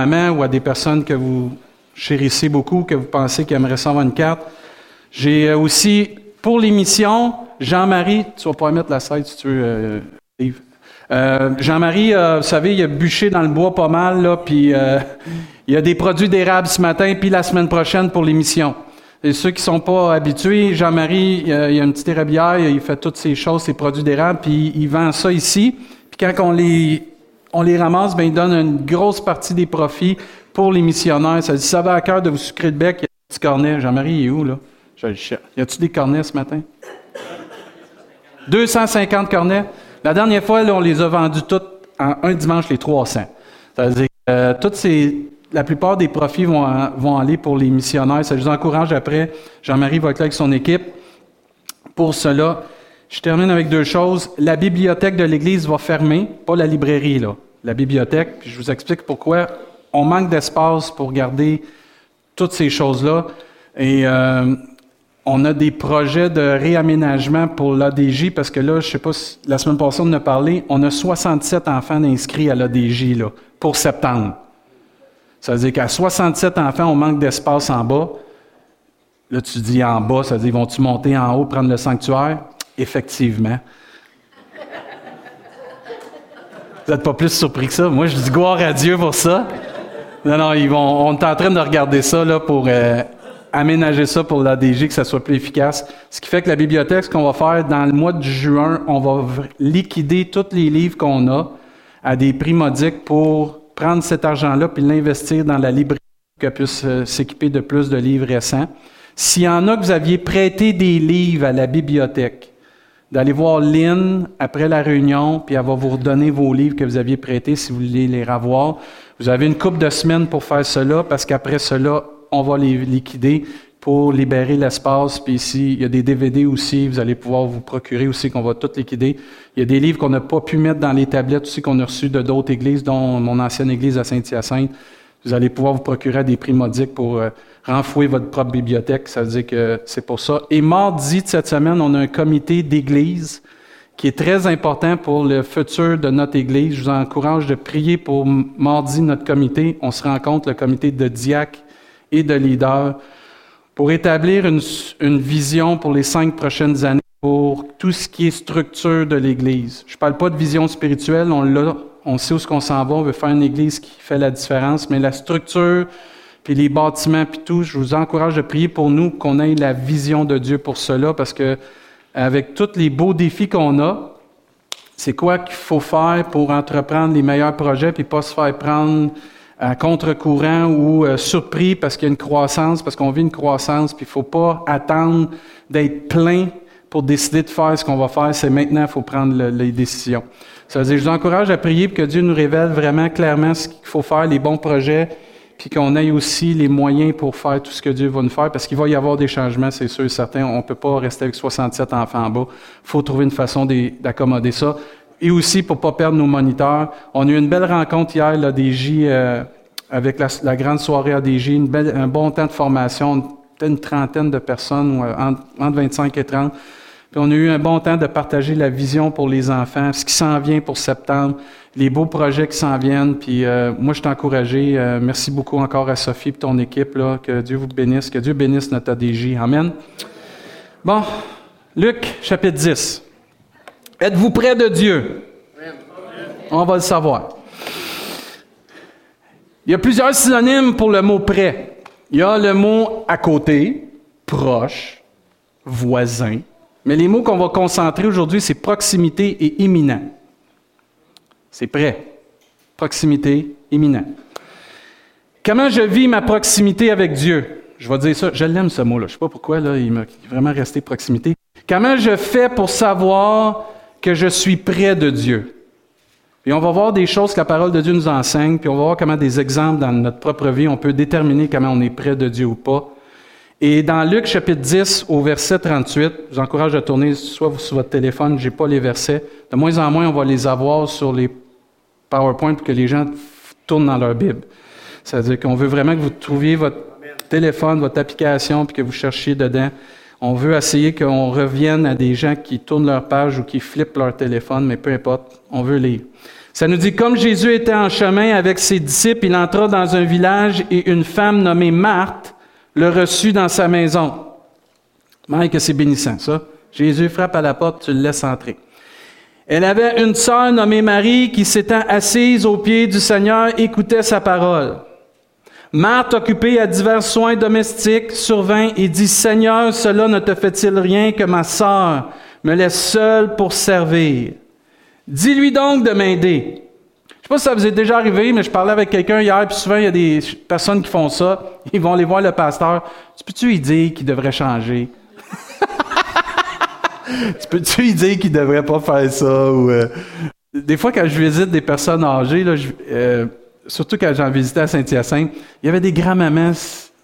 grand-maman ou à des personnes que vous chérissez beaucoup, que vous pensez qu'ils aimeraient ça avoir une carte. J'ai aussi, pour l'émission, Jean-Marie, tu vas pas mettre la slide si tu veux, euh. Euh, Jean-Marie, euh, vous savez, il a bûché dans le bois pas mal, là, puis euh, il y a des produits d'érable ce matin, puis la semaine prochaine pour l'émission. Et ceux qui sont pas habitués, Jean-Marie, il, a une petite érablière, il fait toutes ces choses, ces produits d'érable, puis il vend ça ici. Puis quand on les, on les ramasse, ben il donne une grosse partie des profits pour les missionnaires. Ça dit, ça va à cœur de vous sucrer le bec, il y a un petit cornet. Jean-Marie, il est où, là? Je cherche. Y a-tu des cornets ce matin? 250 cornets. La dernière fois, là, on les a vendus toutes en un dimanche, les 300. Ça veut dire que ces, la plupart des profits vont, vont aller pour les missionnaires. Ça je vous encourage après. Jean-Marie va être là avec son équipe pour cela. Je termine avec deux choses. La bibliothèque de l'Église va fermer, pas la librairie, là. La bibliothèque. Puis je vous explique pourquoi. On manque d'espace pour garder toutes ces choses-là. Et euh, on a des projets de réaménagement pour l'ADJ parce que là, je sais pas si la semaine passée on en a parlé, on a 67 enfants inscrits à l'ADJ là, pour septembre. Ça veut dire qu'à 67 enfants, on manque d'espace en bas. Là, tu dis en bas, ça veut dire vont-tu monter en haut, prendre le sanctuaire? Effectivement. Vous n'êtes pas plus surpris que ça? Moi, je dis gloire à Dieu pour ça. Non, non, ils vont, on est en train de regarder ça là, pour euh, aménager ça pour l'ADG, que ça soit plus efficace. Ce qui fait que la bibliothèque, ce qu'on va faire dans le mois de juin, on va liquider tous les livres qu'on a à des prix modiques pour prendre cet argent-là puis l'investir dans la librairie pour qu'elle puisse euh, s'équiper de plus de livres récents. S'il y en a que vous aviez prêté des livres à la bibliothèque, d'aller voir Lynn après la réunion, puis elle va vous redonner vos livres que vous aviez prêtés si vous voulez les revoir. Vous avez une couple de semaines pour faire cela, parce qu'après cela, on va les liquider pour libérer l'espace. Puis ici, il y a des DVD aussi, vous allez pouvoir vous procurer aussi qu'on va tout liquider. Il y a des livres qu'on n'a pas pu mettre dans les tablettes aussi qu'on a reçus de d'autres églises, dont mon ancienne église à Saint-Hyacinthe. Vous allez pouvoir vous procurer à des prix modiques pour euh, renfouer votre propre bibliothèque. Ça veut dire que c'est pour ça. Et mardi de cette semaine, on a un comité d'église qui est très important pour le futur de notre Église. Je vous encourage de prier pour mardi notre comité. On se rencontre, le comité de diacres et de leaders, pour établir une, une, vision pour les cinq prochaines années pour tout ce qui est structure de l'Église. Je ne parle pas de vision spirituelle, on l'a, on sait où ce qu'on s'en va, on veut faire une Église qui fait la différence, mais la structure, puis les bâtiments, puis tout, je vous encourage de prier pour nous, qu'on ait la vision de Dieu pour cela, parce que avec tous les beaux défis qu'on a, c'est quoi qu'il faut faire pour entreprendre les meilleurs projets, puis pas se faire prendre à contre-courant ou euh, surpris parce qu'il y a une croissance, parce qu'on vit une croissance, puis il faut pas attendre d'être plein pour décider de faire ce qu'on va faire. C'est maintenant qu'il faut prendre le, les décisions. Ça veut dire, je vous encourage à prier pour que Dieu nous révèle vraiment clairement ce qu'il faut faire, les bons projets, puis qu'on ait aussi les moyens pour faire tout ce que Dieu va nous faire, parce qu'il va y avoir des changements, c'est sûr et certain. On peut pas rester avec 67 enfants en bas. Il faut trouver une façon d'accommoder ça et aussi pour pas perdre nos moniteurs. On a eu une belle rencontre hier, là, des J, euh, avec la, grande soirée ADJ, une belle, un bon temps de formation, une trentaine de personnes, entre, entre 25 et 30. Puis on a eu un bon temps de partager la vision pour les enfants, ce qui s'en vient pour septembre, les beaux projets qui s'en viennent. Puis euh, moi, je t'encourage. Euh, merci beaucoup encore à Sophie et ton équipe. Là, que Dieu vous bénisse, que Dieu bénisse notre ADJ. Amen. Bon, Luc, chapitre 10. Êtes-vous près de Dieu? On va le savoir. Il y a plusieurs synonymes pour le mot près. Il y a le mot à côté, proche, voisin. Mais les mots qu'on va concentrer aujourd'hui, c'est proximité et imminent. C'est près. Proximité, imminent. Comment je vis ma proximité avec Dieu? Je vais dire ça, je l'aime ce mot-là. Je ne sais pas pourquoi, là, il m'a vraiment resté proximité. Comment je fais pour savoir que je suis près de Dieu? Et on va voir des choses que la parole de Dieu nous enseigne, puis on va voir comment des exemples dans notre propre vie, on peut déterminer comment on est près de Dieu ou pas. Et dans Luc chapitre 10 au verset 38, je vous encourage à tourner soit sur votre téléphone, j'ai pas les versets. De moins en moins, on va les avoir sur les PowerPoint pour que les gens tournent dans leur Bible. C'est-à-dire qu'on veut vraiment que vous trouviez votre téléphone, votre application, puis que vous cherchiez dedans. On veut essayer qu'on revienne à des gens qui tournent leur page ou qui flippent leur téléphone, mais peu importe, on veut lire. Ça nous dit, comme Jésus était en chemin avec ses disciples, il entra dans un village et une femme nommée Marthe le reçut dans sa maison. Mike, c'est bénissant, ça. Jésus frappe à la porte, tu le laisses entrer. Elle avait une sœur nommée Marie qui, s'étant assise aux pieds du Seigneur, écoutait sa parole. Marthe, occupée à divers soins domestiques, survint et dit, Seigneur, cela ne te fait-il rien que ma sœur me laisse seule pour servir? Dis-lui donc de m'aider. Sais pas si ça vous est déjà arrivé, mais je parlais avec quelqu'un hier, puis souvent il y a des personnes qui font ça. Ils vont aller voir le pasteur. Tu peux-tu lui dire qu'il devrait changer? tu peux-tu lui dire qu'il devrait pas faire ça? Ou, euh, Des fois, quand je visite des personnes âgées, là, euh, surtout quand j'en visitais à Saint-Hyacinthe, il y avait des grands-mamans,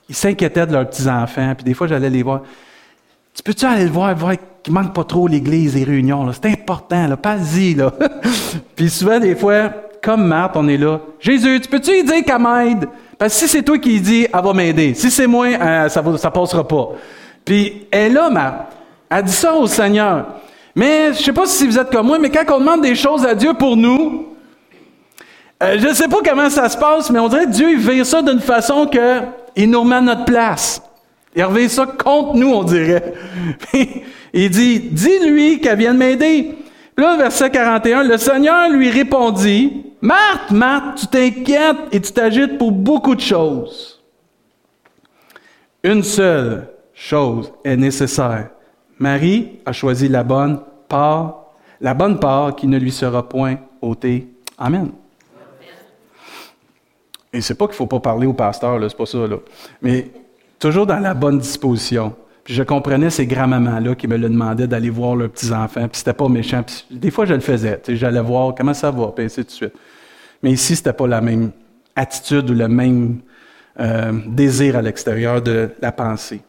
ils s'inquiétaient de leurs petits-enfants, puis des fois, j'allais les voir. Tu peux-tu aller le voir, voir qu'il manque pas trop l'église et les réunions, C'est important, là. Pas-y, là. puis souvent, des fois, comme Marthe, on est là. Jésus, tu peux-tu lui dire qu'elle m'aide? Parce que si c'est toi qui dis, elle va m'aider. Si c'est moi, euh, ça ne passera pas. Puis elle est là, Marthe. Elle dit ça au Seigneur. Mais je sais pas si vous êtes comme moi, mais quand on demande des choses à Dieu pour nous, euh, je ne sais pas comment ça se passe, mais on dirait que Dieu il vire ça d'une façon que il nous remet à notre place. Il revient ça contre nous, on dirait. il dit, dis-lui qu'elle vienne m'aider. Là, verset 41, le Seigneur lui répondit, Marthe, Marthe, tu t'inquiètes et tu t'agites pour beaucoup de choses. Une seule chose est nécessaire. Marie a choisi la bonne part, la bonne part qui ne lui sera point ôtée. Amen. Et c'est pas qu'il faut pas parler au pasteur, c'est pas ça, là. Mais toujours dans la bonne disposition. Puis je comprenais ces grands-mamans-là qui me le demandaient d'aller voir leurs petits-enfants, puis c'était pas méchant. des fois, je le faisais. J'allais voir comment ça va, puis ainsi de suite. Mais ici, c'était pas la même attitude ou le même euh, désir à l'extérieur de la pensée.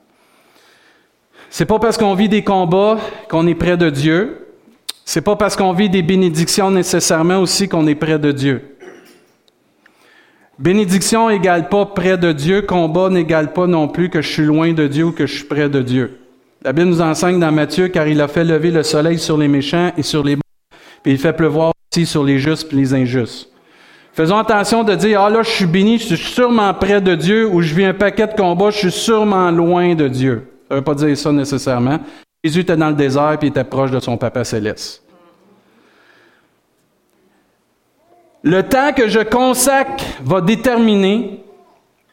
C'est pas parce qu'on vit des combats qu'on est près de Dieu. C'est pas parce qu'on vit des bénédictions nécessairement aussi qu'on est près de Dieu. Bénédiction n'égale pas près de Dieu, combat n'égale pas non plus que je suis loin de Dieu ou que je suis près de Dieu. La Bible nous enseigne dans Matthieu, car il a fait lever le soleil sur les méchants et sur les bons, puis il fait pleuvoir aussi sur les justes et les injustes. Faisons attention de dire, ah là, je suis béni, je suis sûrement près de Dieu, ou je vis un paquet de combats, je suis sûrement loin de Dieu. Ça ne veut pas dire ça nécessairement. Jésus était dans le désert, puis il était proche de son Papa céleste. Le temps que je consacre va déterminer,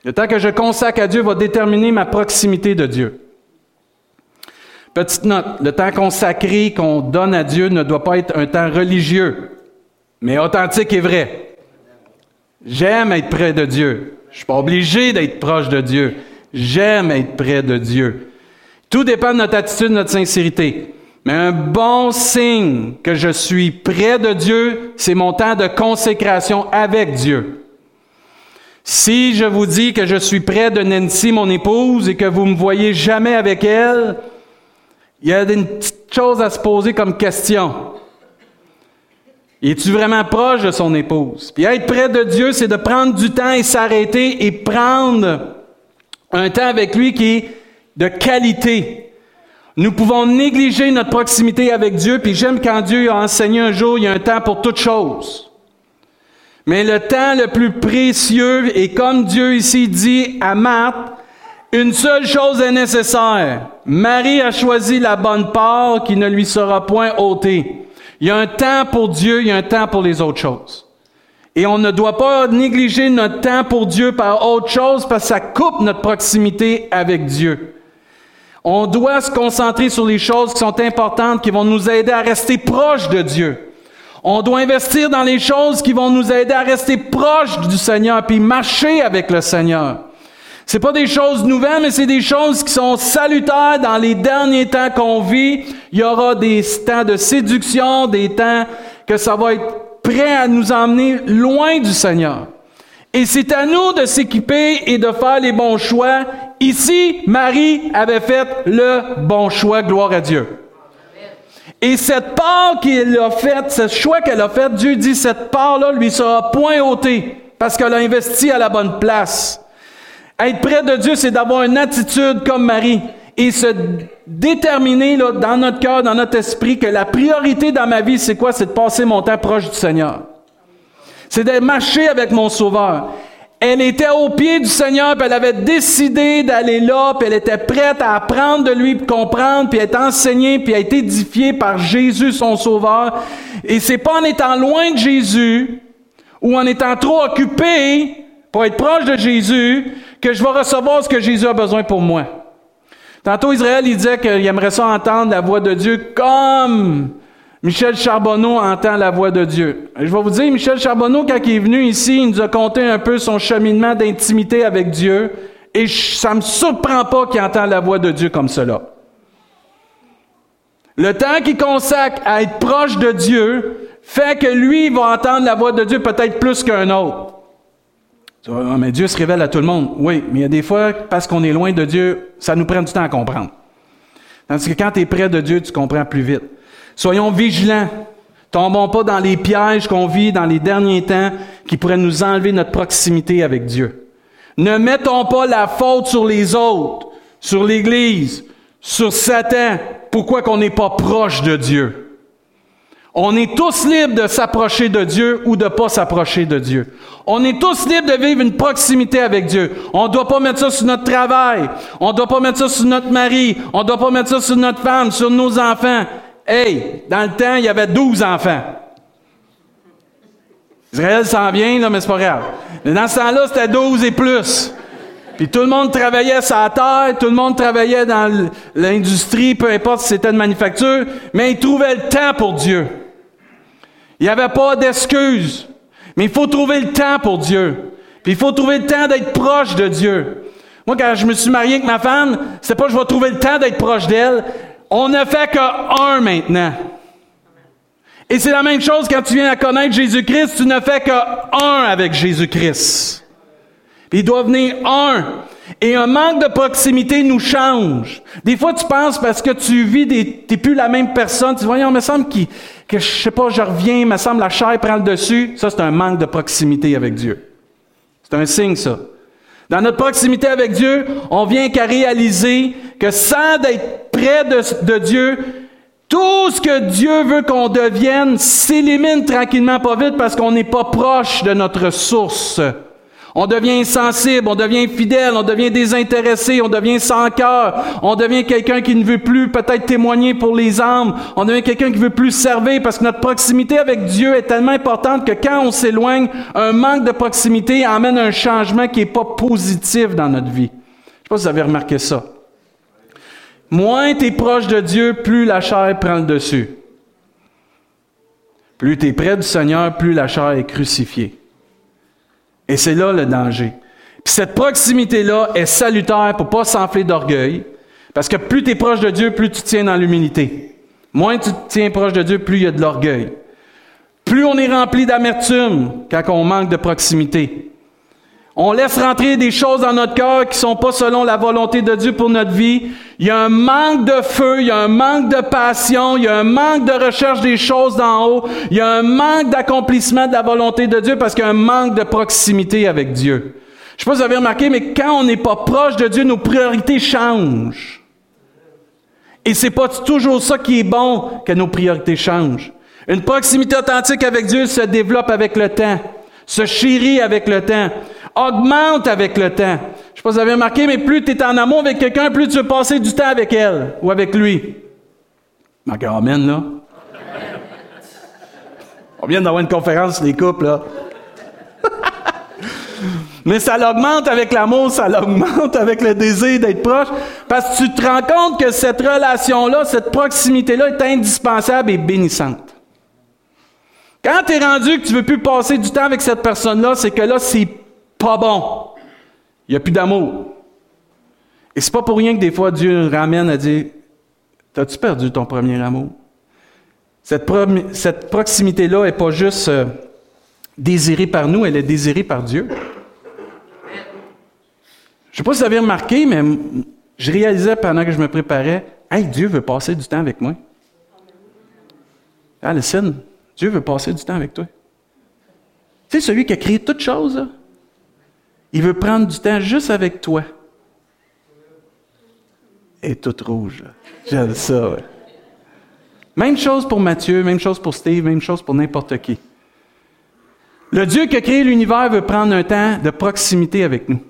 le temps que je consacre à Dieu va déterminer ma proximité de Dieu. Petite note, le temps consacré qu'on donne à Dieu ne doit pas être un temps religieux, mais authentique et vrai. J'aime être près de Dieu. Je ne suis pas obligé d'être proche de Dieu. J'aime être près de Dieu. Tout dépend de notre attitude, de notre sincérité. Mais un bon signe que je suis près de Dieu, c'est mon temps de consécration avec Dieu. Si je vous dis que je suis près de Nancy, mon épouse, et que vous me voyez jamais avec elle, il y a une petite chose à se poser comme question. Es-tu vraiment proche de son épouse? Puis être près de Dieu, c'est de prendre du temps et s'arrêter et prendre un temps avec lui qui est de qualité. Nous pouvons négliger notre proximité avec Dieu, puis j'aime quand Dieu a enseigné un jour, il y a un temps pour toute chose. Mais le temps le plus précieux, et comme Dieu ici dit à Marthe, une seule chose est nécessaire. Marie a choisi la bonne part qui ne lui sera point ôtée. Il y a un temps pour Dieu, il y a un temps pour les autres choses. Et on ne doit pas négliger notre temps pour Dieu par autre chose parce que ça coupe notre proximité avec Dieu. On doit se concentrer sur les choses qui sont importantes, qui vont nous aider à rester proches de Dieu. On doit investir dans les choses qui vont nous aider à rester proches du Seigneur, puis marcher avec le Seigneur. C'est pas des choses nouvelles, mais c'est des choses qui sont salutaires dans les derniers temps qu'on vit. Il y aura des temps de séduction, des temps que ça va être prêt à nous emmener loin du Seigneur. Et c'est à nous de s'équiper et de faire les bons choix. Ici, Marie avait fait le bon choix, gloire à Dieu. Et cette part qu'elle a faite, ce choix qu'elle a fait, Dieu dit, cette part-là lui sera point ôtée parce qu'elle a investi à la bonne place. Être près de Dieu, c'est d'avoir une attitude comme Marie et se déterminer là, dans notre cœur, dans notre esprit, que la priorité dans ma vie, c'est quoi? C'est de passer mon temps proche du Seigneur. C'est de marcher avec mon Sauveur. Elle était au pied du Seigneur, puis elle avait décidé d'aller là, puis elle était prête à apprendre de lui, puis comprendre, puis être enseignée, puis être édifiée par Jésus, son Sauveur. Et c'est pas en étant loin de Jésus ou en étant trop occupé pour être proche de Jésus que je vais recevoir ce que Jésus a besoin pour moi. Tantôt, Israël, il disait qu'il aimerait ça entendre la voix de Dieu comme Michel Charbonneau entend la voix de Dieu. Je vais vous dire, Michel Charbonneau, quand il est venu ici, il nous a conté un peu son cheminement d'intimité avec Dieu. Et ça ne me surprend pas qu'il entende la voix de Dieu comme cela. Le temps qu'il consacre à être proche de Dieu fait que lui va entendre la voix de Dieu peut-être plus qu'un autre. Ah, mais Dieu se révèle à tout le monde. Oui, mais il y a des fois, parce qu'on est loin de Dieu, ça nous prend du temps à comprendre. Tandis que quand tu es près de Dieu, tu comprends plus vite. Soyons vigilants. Tombons pas dans les pièges qu'on vit dans les derniers temps qui pourraient nous enlever notre proximité avec Dieu. Ne mettons pas la faute sur les autres, sur l'Église, sur Satan. Pourquoi qu'on n'est pas proche de Dieu? On est tous libres de s'approcher de Dieu ou de pas s'approcher de Dieu. On est tous libres de vivre une proximité avec Dieu. On ne doit pas mettre ça sur notre travail. On ne doit pas mettre ça sur notre mari. On ne doit pas mettre ça sur notre femme, sur nos enfants. Hey, dans le temps, il y avait 12 enfants. Israël s'en vient, là, mais c'est pas grave. Mais dans ce temps-là, c'était 12 et plus. Puis tout le monde travaillait sa terre, tout le monde travaillait dans l'industrie, peu importe si c'était de manufacture, mais il trouvait le temps pour Dieu. Il n'y avait pas d'excuses. Mais il faut trouver le temps pour Dieu. Puis il faut trouver le temps d'être proche de Dieu. Moi, quand je me suis marié avec ma femme, c'est pas je vais trouver le temps d'être proche d'elle. On ne fait qu'un maintenant. Et c'est la même chose quand tu viens à connaître Jésus-Christ, tu ne fais qu'un avec Jésus-Christ. Il doit venir un. Et un manque de proximité nous change. Des fois, tu penses parce que tu vis des, t'es plus la même personne. Tu dis, voyons, il me semble que, je sais pas, je reviens, il me semble la chair prend le dessus. Ça, c'est un manque de proximité avec Dieu. C'est un signe, ça. Dans notre proximité avec Dieu, on vient qu'à réaliser que sans être près de, de Dieu, tout ce que Dieu veut qu'on devienne s'élimine tranquillement pas vite parce qu'on n'est pas proche de notre source. On devient insensible, on devient fidèle, on devient désintéressé, on devient sans cœur, on devient quelqu'un qui ne veut plus peut-être témoigner pour les âmes, on devient quelqu'un qui veut plus servir parce que notre proximité avec Dieu est tellement importante que quand on s'éloigne, un manque de proximité amène un changement qui n'est pas positif dans notre vie. Je ne sais pas si vous avez remarqué ça. Moins tu es proche de Dieu, plus la chair prend le dessus. Plus tu es près du Seigneur, plus la chair est crucifiée. Et c'est là le danger. Puis cette proximité-là est salutaire pour pas s'enfler d'orgueil, parce que plus tu es proche de Dieu, plus tu tiens dans l'humilité. Moins tu tiens proche de Dieu, plus il y a de l'orgueil. Plus on est rempli d'amertume quand on manque de proximité. On laisse rentrer des choses dans notre cœur qui sont pas selon la volonté de Dieu pour notre vie. Il y a un manque de feu, il y a un manque de passion, il y a un manque de recherche des choses d'en haut, il y a un manque d'accomplissement de la volonté de Dieu parce qu'il y a un manque de proximité avec Dieu. Je sais pas si vous avez remarqué, mais quand on n'est pas proche de Dieu, nos priorités changent. Et c'est pas toujours ça qui est bon que nos priorités changent. Une proximité authentique avec Dieu se développe avec le temps, se chérit avec le temps augmente avec le temps. Je sais pas si vous avez remarqué, mais plus tu es en amour avec quelqu'un, plus tu veux passer du temps avec elle ou avec lui. Amen, là. On vient d'avoir une conférence les couples, là. Mais ça l'augmente avec l'amour, ça l'augmente avec le désir d'être proche, parce que tu te rends compte que cette relation-là, cette proximité-là est indispensable et bénissante. Quand tu es rendu que tu veux plus passer du temps avec cette personne-là, c'est que là, c'est pas bon. Il n'y a plus d'amour. Et c'est pas pour rien que des fois Dieu ramène à dire T'as-tu perdu ton premier amour? Cette, proximité-là n'est pas juste euh, désirée par nous, elle est désirée par Dieu. Je ne sais pas si vous avez remarqué, mais je réalisais pendant que je me préparais Hey, Dieu veut passer du temps avec moi. Alison, Dieu veut passer du temps avec toi. Tu sais, celui qui a créé toutes choses, il veut prendre du temps juste avec toi. Et toute rouge. J'aime ça. Même chose pour Mathieu, même chose pour Steve, même chose pour n'importe qui. Le Dieu qui a créé l'univers veut prendre un temps de proximité avec nous.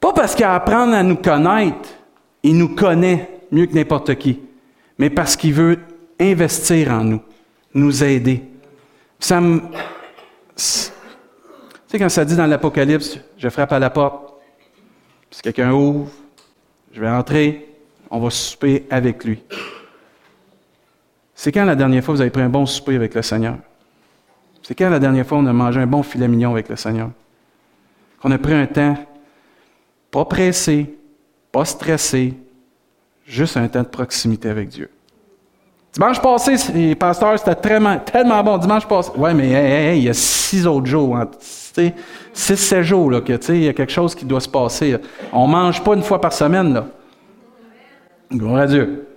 Pas parce qu'il apprendre à nous connaître, il nous connaît mieux que n'importe qui, mais parce qu'il veut investir en nous, nous aider. Ça me... Tu sais, quand ça dit dans l'Apocalypse, je frappe à la porte, si quelqu'un ouvre, je vais entrer, on va souper avec lui. C'est quand la dernière fois vous avez pris un bon souper avec le Seigneur? C'est quand la dernière fois on a mangé un bon filet mignon avec le Seigneur? Qu'on a pris un temps, pas pressé, pas stressé, juste un temps de proximité avec Dieu. Dimanche passé, les pasteurs, c'était tellement, bon. Dimanche passé, ouais, mais il y a six autres jours, hein, six, sept jours, là, que, il y a quelque chose qui doit se passer. On ne mange pas une fois par semaine, là. Gloire à Dieu.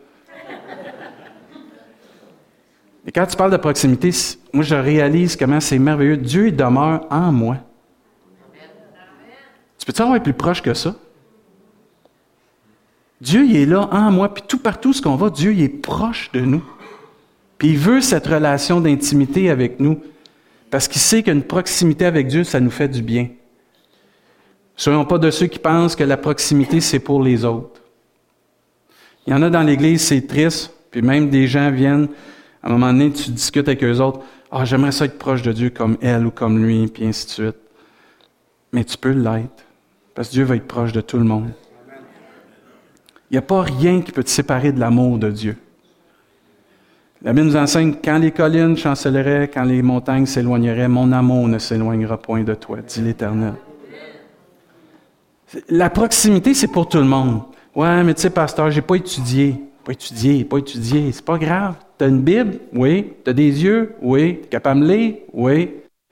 Et quand tu parles de proximité, moi, je réalise comment c'est merveilleux. Dieu demeure en moi. Tu peux-tu avoir plus proche que ça? Dieu, il est là en moi, puis tout partout ce qu'on va, Dieu, il est proche de nous. Puis il veut cette relation d'intimité avec nous, parce qu'il sait qu'une proximité avec Dieu, ça nous fait du bien. Soyons pas de ceux qui pensent que la proximité, c'est pour les autres. Il y en a dans l'Église, c'est triste, puis même des gens viennent, à un moment donné, tu discutes avec eux autres, ah, j'aimerais ça être proche de Dieu comme elle ou comme lui, puis ainsi de suite. Mais tu peux l'être, parce que Dieu va être proche de tout le monde. Il n'y a pas rien qui peut te séparer de l'amour de Dieu. La Bible nous enseigne quand les collines chancelleraient, quand les montagnes s'éloigneraient, mon amour ne s'éloignera point de toi, dit l'Éternel. La proximité, c'est pour tout le monde. Ouais, mais tu sais, pasteur, j'ai pas étudié. Pas étudié, pas étudié. C'est pas grave. Tu as une Bible? Oui. Tu as des yeux? Oui. Tu es capable de lire? Oui.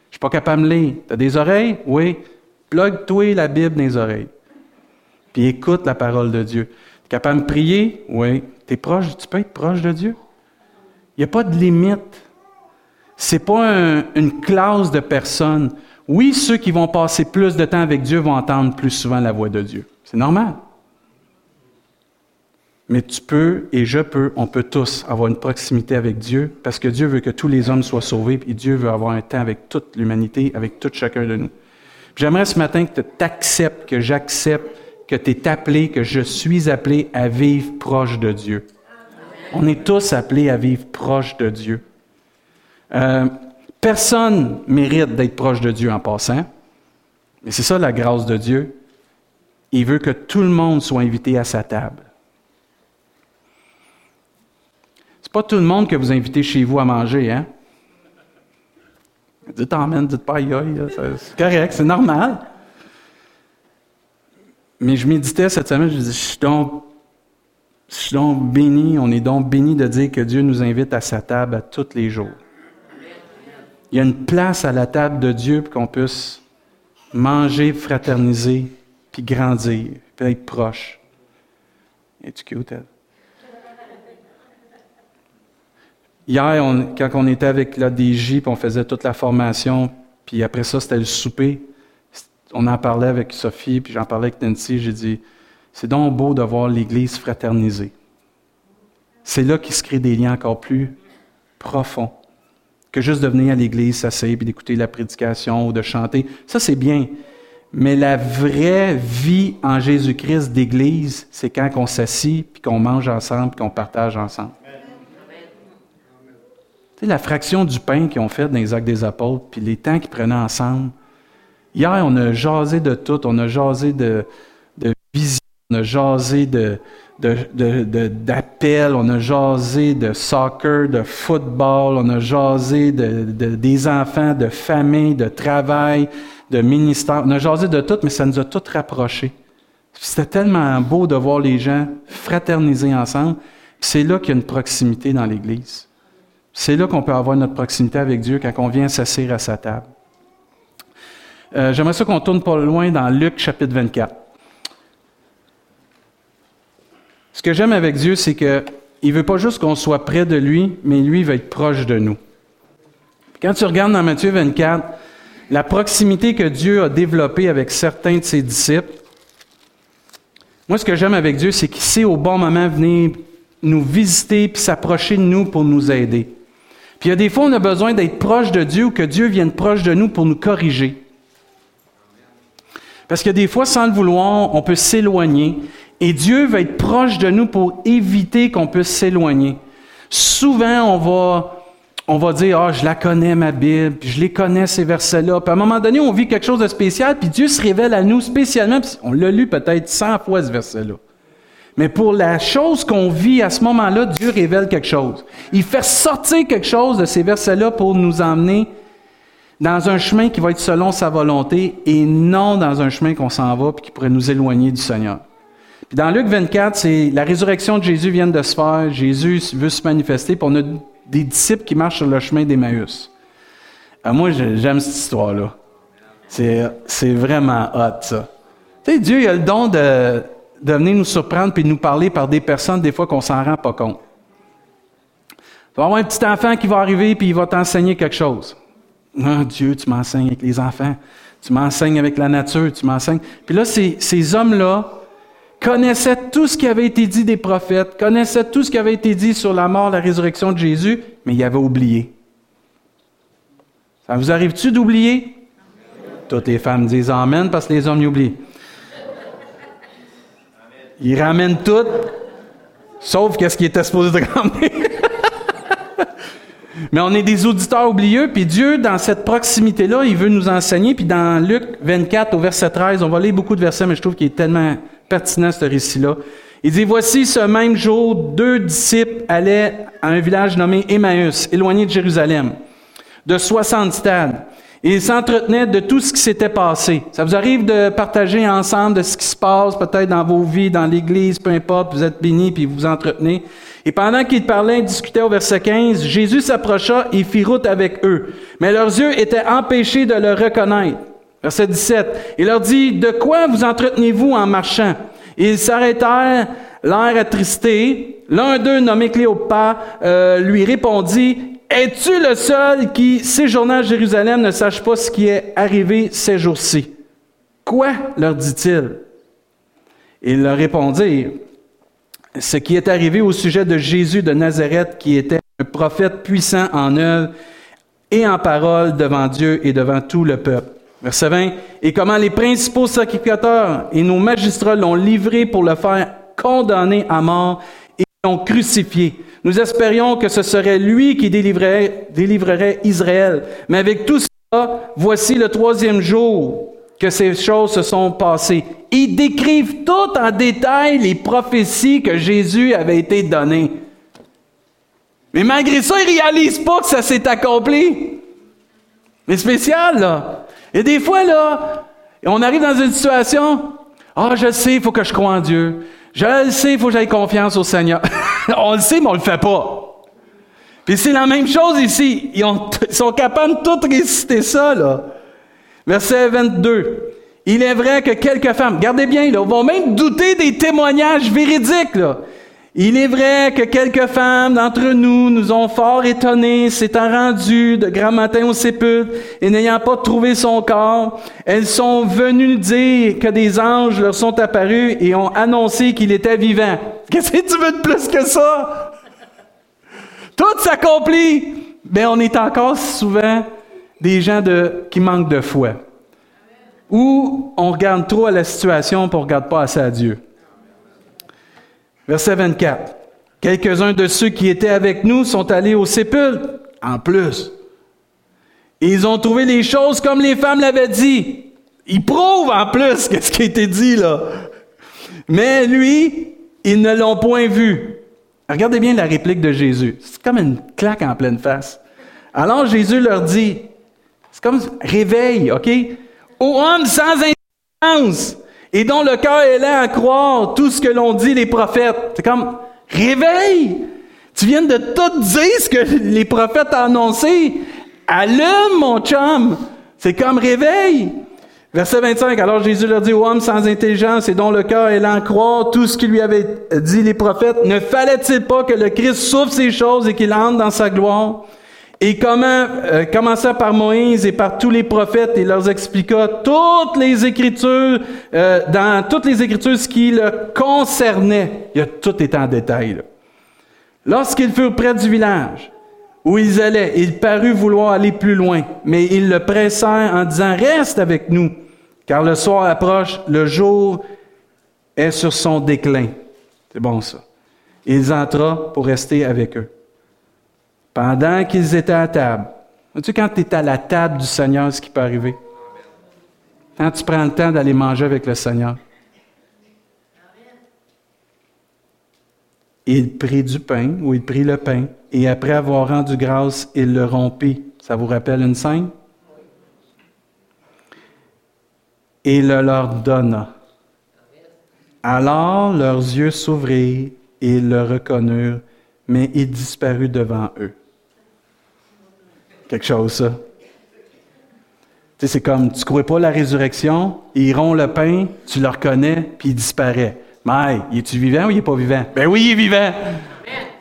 Je suis pas capable de lire. Tu as des oreilles? Oui. Plug-toi la Bible dans les oreilles. Puis écoute la parole de Dieu. Tu capable de prier? Oui. Es proche, tu peux être proche de Dieu? Il n'y a pas de limite. Ce n'est pas une classe de personnes. Oui, ceux qui vont passer plus de temps avec Dieu vont entendre plus souvent la voix de Dieu. C'est normal. Mais tu peux et je peux, on peut tous avoir une proximité avec Dieu parce que Dieu veut que tous les hommes soient sauvés et Dieu veut avoir un temps avec toute l'humanité, avec tout chacun de nous. J'aimerais ce matin que tu acceptes, que j'accepte, que tu es appelé, que je suis appelé à vivre proche de Dieu. On est tous appelés à vivre proche de Dieu. Euh, personne mérite d'être proche de Dieu en passant, mais c'est ça la grâce de Dieu. Il veut que tout le monde soit invité à sa table. C'est pas tout le monde que vous invitez chez vous à manger, hein? Dites Amen, dites pas aïe, c'est correct, c'est normal. Mais je méditais cette semaine, je disais, je suis donc je suis donc béni, on est donc béni de dire que Dieu nous invite à sa table à tous les jours. Il y a une place à la table de Dieu pour qu'on puisse manger, fraterniser, puis grandir, puis être proche. Es-tu cute, elle? Hier, quand on était avec la DJ, puis on faisait toute la formation, puis après ça, c'était le souper, on en parlait avec Sophie, puis j'en parlais avec Nancy, j'ai dit, c'est donc beau de voir l'Église fraterniser. C'est là qu'il se crée des liens encore plus profonds que juste de venir à l'Église, s'asseoir et d'écouter la prédication ou de chanter. Ça, c'est bien. Mais la vraie vie en Jésus-Christ d'Église, c'est quand on s'assit, puis qu'on mange ensemble, puis qu'on partage ensemble. Tu sais, la fraction du pain qu'ils ont fait dans les actes des apôtres, puis les temps qu'ils prenaient ensemble. Hier, on a jasé de tout. On a jasé de, de vision on a jasé de, d'appels, on a jasé de soccer, de football, on a jasé de, des enfants, de famille, de travail, de ministère. On a jasé de tout, mais ça nous a tout rapprochés. C'était tellement beau de voir les gens fraterniser ensemble. C'est là qu'il y a une proximité dans l'Église. C'est là qu'on peut avoir notre proximité avec Dieu quand on vient s'asseoir à sa table. Euh, j'aimerais ça qu'on tourne pas loin dans Luc chapitre 24. Ce que j'aime avec Dieu, c'est qu'il ne veut pas juste qu'on soit près de lui, mais lui veut être proche de nous. Quand tu regardes dans Matthieu 24, la proximité que Dieu a développée avec certains de ses disciples, moi, ce que j'aime avec Dieu, c'est qu'il sait au bon moment venir nous visiter puis s'approcher de nous pour nous aider. Puis il y a des fois, on a besoin d'être proche de Dieu ou que Dieu vienne proche de nous pour nous corriger. Parce que des fois, sans le vouloir, on peut s'éloigner. Et Dieu va être proche de nous pour éviter qu'on puisse s'éloigner. Souvent, on va on va dire, ah, je la connais, ma Bible, puis je les connais, ces versets-là. Puis à un moment donné, on vit quelque chose de spécial, puis Dieu se révèle à nous spécialement, on l'a lu peut-être 100 fois, ce verset-là. Mais pour la chose qu'on vit à ce moment-là, Dieu révèle quelque chose. Il fait sortir quelque chose de ces versets-là pour nous emmener dans un chemin qui va être selon sa volonté et non dans un chemin qu'on s'en va puis qui pourrait nous éloigner du Seigneur. Puis dans Luc 24, c'est la résurrection de Jésus vient de se faire, Jésus veut se manifester, puis on a des disciples qui marchent sur le chemin d'Emmaüs. Euh, moi, j'aime cette histoire-là. C'est vraiment hot, ça. Tu sais, Dieu a le don de, de venir nous surprendre puis de nous parler par des personnes, des fois, qu'on s'en rend pas compte. Tu vas avoir un petit enfant qui va arriver puis il va t'enseigner quelque chose. Ah, Dieu, tu m'enseignes avec les enfants. Tu m'enseignes avec la nature. Tu m'enseignes. Puis là, ces, ces hommes-là, connaissaient tout ce qui avait été dit des prophètes, connaissaient tout ce qui avait été dit sur la mort, la résurrection de Jésus, mais ils avaient oublié. Ça vous arrive-tu d'oublier? Toutes les femmes disent Amen parce que les hommes y oublient. Ils ramènent tout, sauf qu'est-ce qui était supposé de ramener. Mais on est des auditeurs oublieux, puis Dieu, dans cette proximité-là, il veut nous enseigner. Puis dans Luc 24, au verset 13, on va lire beaucoup de versets, mais je trouve qu'il est tellement pertinent, ce récit-là. Il dit, Voici ce même jour, deux disciples allaient à un village nommé Emmaüs, éloigné de Jérusalem, de 60 stades. Ils s'entretenaient de tout ce qui s'était passé. Ça vous arrive de partager ensemble de ce qui se passe, peut-être dans vos vies, dans l'Église, peu importe, vous êtes bénis, puis vous vous entretenez. Et pendant qu'ils parlaient et discutaient au verset 15, Jésus s'approcha et fit route avec eux. Mais leurs yeux étaient empêchés de le reconnaître. Verset 17. Il leur dit, de quoi vous entretenez-vous en marchant? Ils s'arrêtèrent, l'air attristé. L'un d'eux, nommé Cléopas, euh, lui répondit, Es-tu le seul qui, séjournant à Jérusalem, ne sache pas ce qui est arrivé ces jours-ci? Quoi? leur dit-il? Ils leur répondirent, ce qui est arrivé au sujet de Jésus de Nazareth, qui était un prophète puissant en œuvre et en parole devant Dieu et devant tout le peuple. Verset 20. Et comment les principaux sacrificateurs et nos magistrats l'ont livré pour le faire condamner à mort et l'ont crucifié. Nous espérions que ce serait lui qui délivrerait, Israël. Mais avec tout cela, voici le troisième jour que ces choses se sont passées. Ils décrivent tout en détail les prophéties que Jésus avait été données. Mais malgré ça, ils réalisent pas que ça s'est accompli. Mais spécial, là. Et des fois, là, on arrive dans une situation, ah, oh, je sais, il faut que je croie en Dieu. Je le sais, il faut que j'aie confiance au Seigneur. on le sait, mais on le fait pas. Puis c'est la même chose ici. Ils, sont capables de tout réciter ça, là. Verset 22. Il est vrai que quelques femmes, regardez bien, là, vont même douter des témoignages véridiques, là. Il est vrai que quelques femmes d'entre nous nous ont fort étonnés, s'étant rendues de grand matin au sépulcre et n'ayant pas trouvé son corps. Elles sont venues dire que des anges leur sont apparus et ont annoncé qu'il était vivant. Qu'est-ce que tu veux de plus que ça? Tout s'accomplit. Mais on est encore souvent des gens de, qui manquent de foi. Ou on regarde trop à la situation pour on ne pas assez à Dieu. Verset 24. Quelques-uns de ceux qui étaient avec nous sont allés au sépulcre, en plus. ils ont trouvé les choses comme les femmes l'avaient dit. Ils prouvent en plus ce qui a été dit là. Mais lui, ils ne l'ont point vu. Regardez bien la réplique de Jésus. C'est comme une claque en pleine face. Alors Jésus leur dit, c'est comme réveil, OK? Ô homme sans intelligence, et dont le cœur est là à croire tout ce que l'on dit les prophètes. C'est comme, réveille! Tu viens de tout dire ce que les prophètes ont annoncé. Allume, mon chum! C'est comme réveille! Verset 25, alors Jésus leur dit aux hommes sans intelligence et dont le cœur est là à croire tout ce qui lui avait dit les prophètes, ne fallait-il pas que le Christ souffre ces choses et qu'il entre dans sa gloire? Et comment euh, commença par Moïse et par tous les prophètes et leur expliqua toutes les écritures, euh, dans toutes les écritures ce qui le concernait. Il a tout été en détail. Lorsqu'ils furent près du village, où ils allaient. Il parut vouloir aller plus loin, mais ils le pressèrent en disant, Reste avec nous, car le soir approche, le jour est sur son déclin. C'est bon ça. Ils entra pour rester avec eux. Pendant qu'ils étaient à table, sais, quand tu es à la table du Seigneur, ce qui peut arriver? Quand tu prends le temps d'aller manger avec le Seigneur. Il prit du pain, ou il prit le pain, et après avoir rendu grâce, il le rompit. Ça vous rappelle une scène? Et le leur donna. Alors leurs yeux s'ouvrirent et ils le reconnurent, mais il disparut devant eux. Quelque chose, ça. Tu sais, c'est comme, tu ne crois pas la résurrection, ils rompt le pain, tu le reconnais, puis il disparaît. Mais, es-tu vivant ou il n'est pas vivant? Ben oui, il est vivant.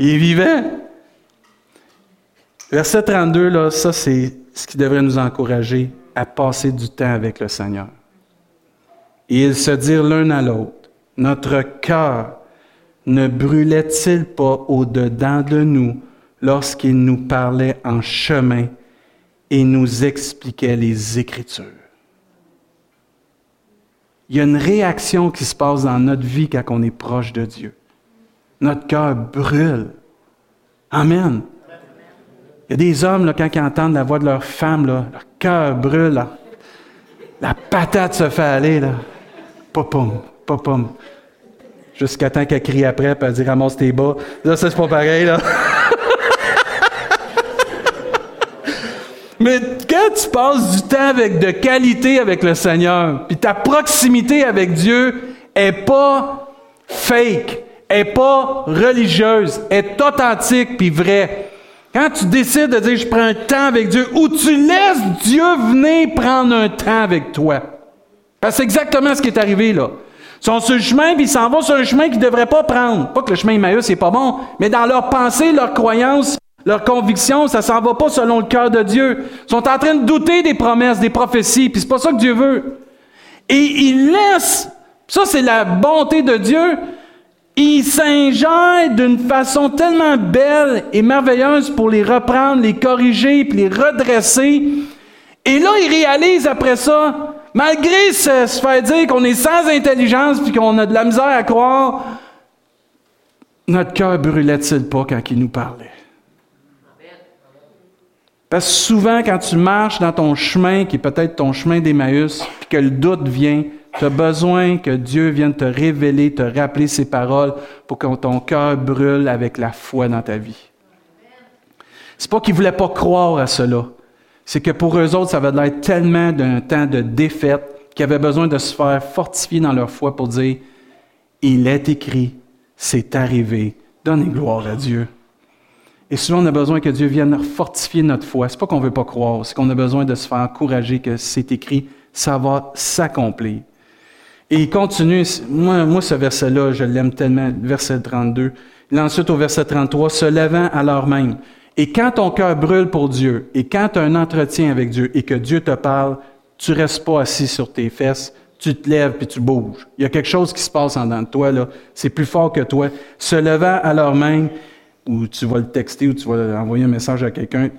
Il est vivant. Verset 32, là, ça, c'est ce qui devrait nous encourager à passer du temps avec le Seigneur. Et ils se dirent l'un à l'autre, notre cœur ne brûlait-il pas au-dedans de nous lorsqu'il nous parlait en chemin et nous expliquait les Écritures? Il y a une réaction qui se passe dans notre vie quand on est proche de Dieu. Notre cœur brûle. Amen. Il y a des hommes, là, quand ils entendent la voix de leur femme, là, leur cœur brûle. La patate se fait aller. Là. Popum, popum. Jusqu'à temps qu'elle crie après, puis elle dit ramasse tes bas. Là, ça, c'est pas pareil, là. Mais quand tu passes du temps avec de qualité avec le Seigneur, puis ta proximité avec Dieu est pas fake, est pas religieuse, est authentique puis vraie. Quand tu décides de dire je prends un temps avec Dieu, ou tu laisses Dieu venir prendre un temps avec toi. Parce que c'est exactement ce qui est arrivé là. Ils sont sur le chemin, puis ils s'en vont sur un chemin qu'ils ne devraient pas prendre. Pas que le chemin Emmaüs n'est pas bon, mais dans leur pensée, leur croyance, leur conviction, ça s'en va pas selon le cœur de Dieu. Ils sont en train de douter des promesses, des prophéties, puis c'est pas ça que Dieu veut. Et ils laissent, ça c'est la bonté de Dieu, ils s'ingèrent d'une façon tellement belle et merveilleuse pour les reprendre, les corriger, puis les redresser. Et là, ils réalisent après ça, Malgré se, se faire dire qu'on est sans intelligence puis qu'on a de la misère à croire, notre cœur brûlait-il pas quand il nous parlait? Parce que souvent, quand tu marches dans ton chemin, qui est peut-être ton chemin d'Emmaüs, puis que le doute vient, tu as besoin que Dieu vienne te révéler, te rappeler ses paroles pour que ton cœur brûle avec la foi dans ta vie. C'est pas qu'il voulait pas croire à cela c'est que pour eux autres, ça avait l'air tellement d'un temps de défaite qu'ils avaient besoin de se faire fortifier dans leur foi pour dire Il est écrit, c'est arrivé, donnez gloire à Dieu. Et souvent, on a besoin que Dieu vienne fortifier notre foi. C'est pas qu'on veut pas croire, c'est qu'on a besoin de se faire encourager que c'est écrit, ça va s'accomplir. Et il continue, moi, moi ce verset-là, je l'aime tellement, verset 32. Et ensuite, au verset 33, se levant à l'heure même. Et quand ton cœur brûle pour Dieu, et quand tu as un entretien avec Dieu et que Dieu te parle, tu restes pas assis sur tes fesses, tu te lèves puis tu bouges. Il y a quelque chose qui se passe en dedans de toi, là. C'est plus fort que toi. Se levant à leur main, ou tu vas le texter, ou tu vas envoyer un message à quelqu'un,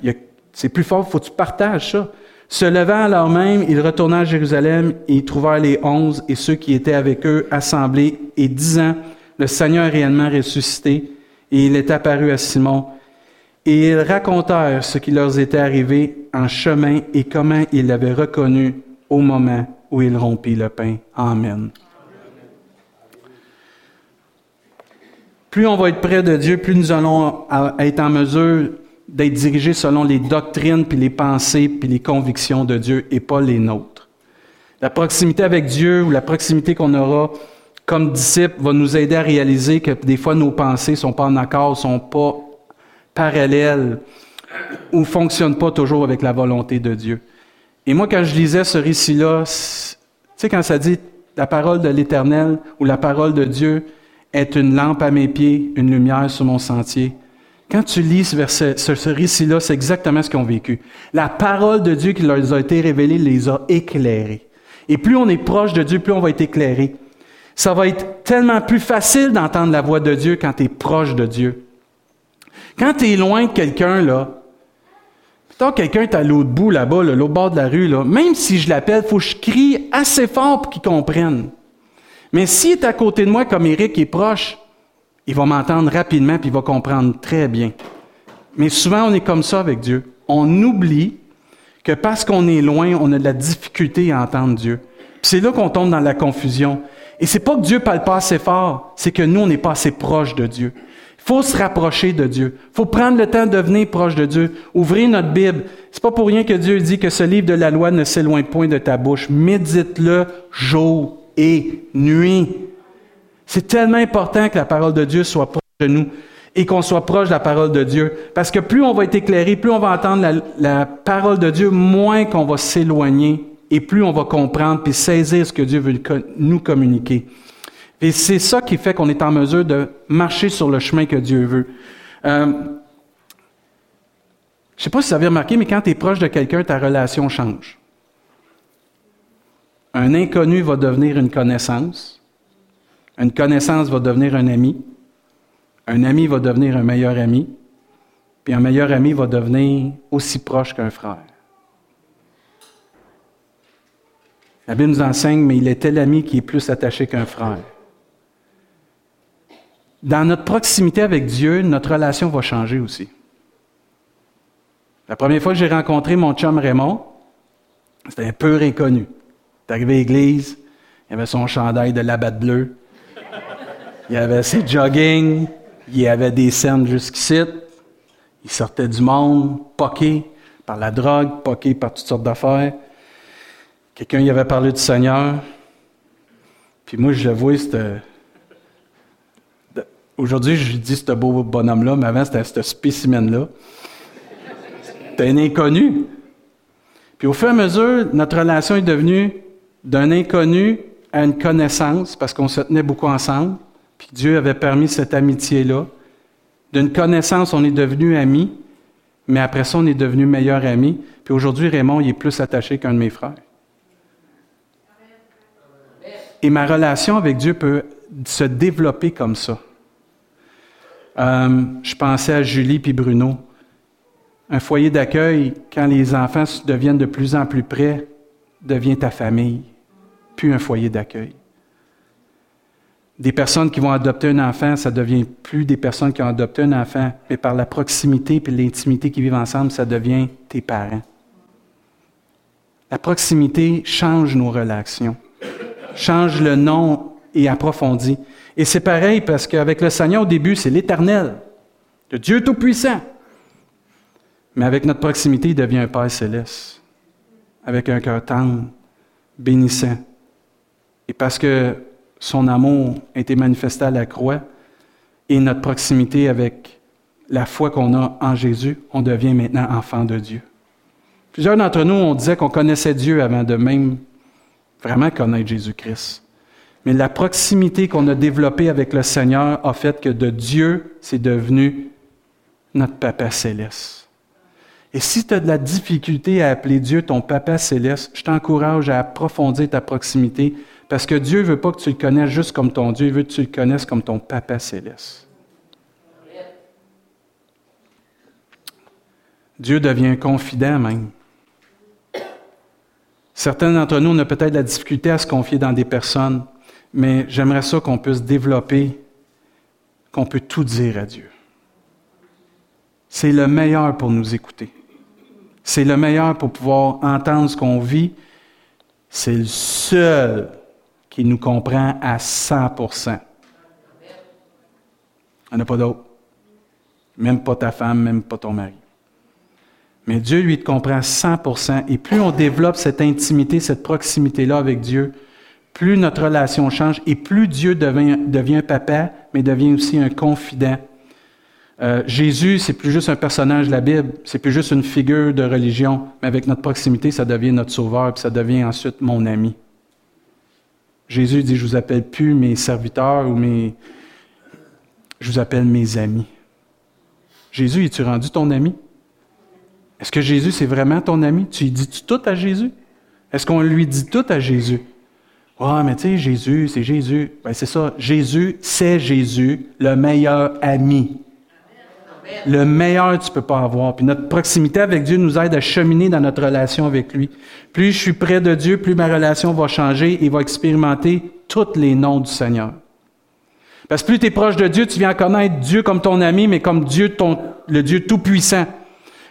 c'est plus fort, faut que tu partages ça. Se levant leur même, ils retournèrent à Jérusalem et ils trouvèrent les onze et ceux qui étaient avec eux assemblés et disant, le Seigneur est réellement ressuscité et il est apparu à Simon. Et ils racontèrent ce qui leur était arrivé en chemin et comment ils l'avaient reconnu au moment où il rompit le pain. Amen. Plus on va être près de Dieu, plus nous allons être en mesure d'être dirigés selon les doctrines, puis les pensées, puis les convictions de Dieu et pas les nôtres. La proximité avec Dieu ou la proximité qu'on aura comme disciples va nous aider à réaliser que des fois nos pensées sont pas en accord, sont pas parallèle ou fonctionne pas toujours avec la volonté de Dieu. Et moi, quand je lisais ce récit-là, tu sais, quand ça dit la parole de l'Éternel ou la parole de Dieu est une lampe à mes pieds, une lumière sur mon sentier. Quand tu lis ce, verset, ce, récit-là, c'est exactement ce qu'ils ont vécu. La parole de Dieu qui leur a été révélée les a éclairés. Et plus on est proche de Dieu, plus on va être éclairé. Ça va être tellement plus facile d'entendre la voix de Dieu quand tu es proche de Dieu. Quand tu es loin de quelqu'un, là, Tant quelqu'un est à l'autre bout, là-bas, l'autre bord de la rue, là, même si je l'appelle, il faut que je crie assez fort pour qu'il comprenne. Mais s'il est à côté de moi, comme Eric est proche, il va m'entendre rapidement puis il va comprendre très bien. Mais souvent, on est comme ça avec Dieu. On oublie que parce qu'on est loin, on a de la difficulté à entendre Dieu. c'est là qu'on tombe dans la confusion. Et c'est pas que Dieu parle pas assez fort, c'est que nous, on n'est pas assez proche de Dieu. Il faut se rapprocher de Dieu. Il faut prendre le temps de devenir proche de Dieu. Ouvrez notre Bible. C'est pas pour rien que Dieu dit que ce livre de la loi ne s'éloigne point de ta bouche. Médite-le jour et nuit. C'est tellement important que la parole de Dieu soit proche de nous et qu'on soit proche de la parole de Dieu. Parce que plus on va être éclairé, plus on va entendre la, parole de Dieu, moins qu'on va s'éloigner et plus on va comprendre puis saisir ce que Dieu veut nous communiquer. Et c'est ça qui fait qu'on est en mesure de marcher sur le chemin que Dieu veut. Euh, je ne sais pas si vous avez remarqué, mais quand tu es proche de quelqu'un, ta relation change. Un inconnu va devenir une connaissance. Une connaissance va devenir un ami. Un ami va devenir un meilleur ami. Puis un meilleur ami va devenir aussi proche qu'un frère. La Bible nous enseigne, mais il est tel ami qui est plus attaché qu'un frère. Dans notre proximité avec Dieu, notre relation va changer aussi. La première fois que j'ai rencontré mon chum Raymond, c'était un peu inconnu. Est arrivé à l'église, il avait son chandail de labat bleu, il avait ses jogging, il avait des scènes jusqu'ici, il sortait du monde, poqué par la drogue, poqué par toutes sortes d'affaires. Quelqu'un y avait parlé du Seigneur. Puis moi, je l'avoue, c'était. Aujourd'hui, je dis ce beau bonhomme-là, mais avant, c'était ce spécimen-là. C'était un inconnu. Puis au fur et à mesure, notre relation est devenue d'un inconnu à une connaissance, parce qu'on se tenait beaucoup ensemble. Puis Dieu avait permis cette amitié-là. D'une connaissance, on est devenu amis, mais après ça, on est devenu meilleurs amis. Puis aujourd'hui, Raymond, il est plus attaché qu'un de mes frères. Et ma relation avec Dieu peut se développer comme ça. Euh, je pensais à Julie puis Bruno. Un foyer d'accueil, quand les enfants deviennent de plus en plus près, devient ta famille, puis un foyer d'accueil. Des personnes qui vont adopter un enfant, ça devient plus des personnes qui ont adopté un enfant, mais par la proximité et l'intimité qui vivent ensemble, ça devient tes parents. La proximité change nos relations change le nom et approfondit. Et c'est pareil parce qu'avec le Seigneur, au début, c'est l'Éternel, le Dieu Tout-Puissant. Mais avec notre proximité, il devient un Père céleste, avec un cœur tendre, bénissant. Et parce que son amour a été manifesté à la croix et notre proximité avec la foi qu'on a en Jésus, on devient maintenant enfant de Dieu. Plusieurs d'entre nous, on disait qu'on connaissait Dieu avant de même vraiment connaître Jésus-Christ. Mais la proximité qu'on a développée avec le Seigneur a fait que de Dieu, c'est devenu notre Papa céleste. Et si tu as de la difficulté à appeler Dieu ton Papa céleste, je t'encourage à approfondir ta proximité parce que Dieu ne veut pas que tu le connaisses juste comme ton Dieu, il veut que tu le connaisses comme ton Papa céleste. Dieu devient confident même. Certains d'entre nous, on a peut-être la difficulté à se confier dans des personnes, mais j'aimerais ça qu'on puisse développer, qu'on peut tout dire à Dieu. C'est le meilleur pour nous écouter. C'est le meilleur pour pouvoir entendre ce qu'on vit. C'est le seul qui nous comprend à 100 Il n'y en a pas d'autre. Même pas ta femme, même pas ton mari. Mais Dieu, lui, te comprend 100%. Et plus on développe cette intimité, cette proximité-là avec Dieu, plus notre relation change et plus Dieu devient, devient papa, mais devient aussi un confident. Euh, Jésus, c'est plus juste un personnage de la Bible, c'est plus juste une figure de religion, mais avec notre proximité, ça devient notre sauveur, puis ça devient ensuite mon ami. Jésus dit, je vous appelle plus mes serviteurs ou mes... Je vous appelle mes amis. Jésus, es-tu rendu ton ami? Est-ce que Jésus, c'est vraiment ton ami? Tu dis-tu tout à Jésus? Est-ce qu'on lui dit tout à Jésus? Ah, mais tu sais, Jésus, c'est Jésus. Ben, c'est ça. Jésus, c'est Jésus, le meilleur ami. Le meilleur tu peux pas avoir. Puis notre proximité avec Dieu nous aide à cheminer dans notre relation avec lui. Plus je suis près de Dieu, plus ma relation va changer et va expérimenter tous les noms du Seigneur. Parce que plus tu es proche de Dieu, tu viens connaître Dieu comme ton ami, mais comme Dieu, ton, le Dieu tout-puissant.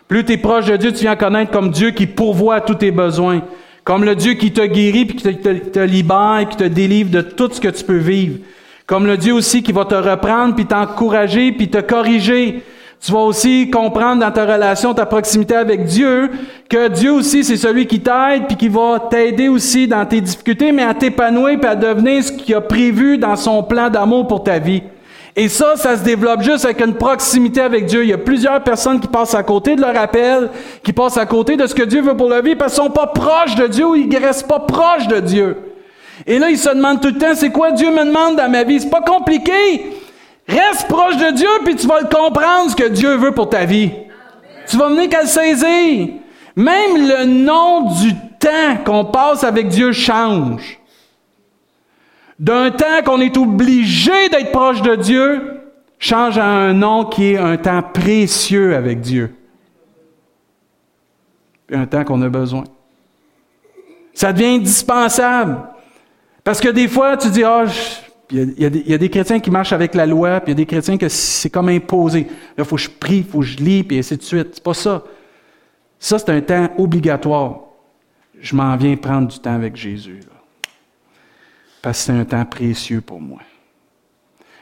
Plus tu es proche de Dieu, tu viens connaître comme Dieu qui pourvoit tous tes besoins. Comme le Dieu qui te guérit, puis qui te, te, libère, qui te délivre de tout ce que tu peux vivre. Comme le Dieu aussi qui va te reprendre, puis t'encourager, puis te corriger. Tu vas aussi comprendre dans ta relation, ta proximité avec Dieu, que Dieu aussi, c'est celui qui t'aide, puis qui va t'aider aussi dans tes difficultés, mais à t'épanouir, puis à devenir ce qu'il a prévu dans son plan d'amour pour ta vie. Et ça, ça se développe juste avec une proximité avec Dieu. Il y a plusieurs personnes qui passent à côté de leur appel, qui passent à côté de ce que Dieu veut pour leur vie, parce qu'ils sont pas proches de Dieu ou ils restent pas proches de Dieu. Et là, ils se demandent tout le temps, c'est quoi Dieu me demande dans ma vie? C'est pas compliqué. Reste proche de Dieu, puis tu vas le comprendre ce que Dieu veut pour ta vie. Tu vas venir qu'à le saisir. Même le nom du temps qu'on passe avec Dieu change. D'un temps qu'on est obligé d'être proche de Dieu, change à un nom qui est un temps précieux avec Dieu. un temps qu'on a besoin. Ça devient indispensable. Parce que des fois, tu dis, ah, il y, a, des chrétiens qui marchent avec la loi, puis il y a des chrétiens que c'est comme imposé. Là, il faut que je prie, il faut que je lis, puis ainsi de suite. C'est pas ça. Ça, c'est un temps obligatoire. Je m'en viens prendre du temps avec Jésus. parce que c'est un temps précieux pour moi.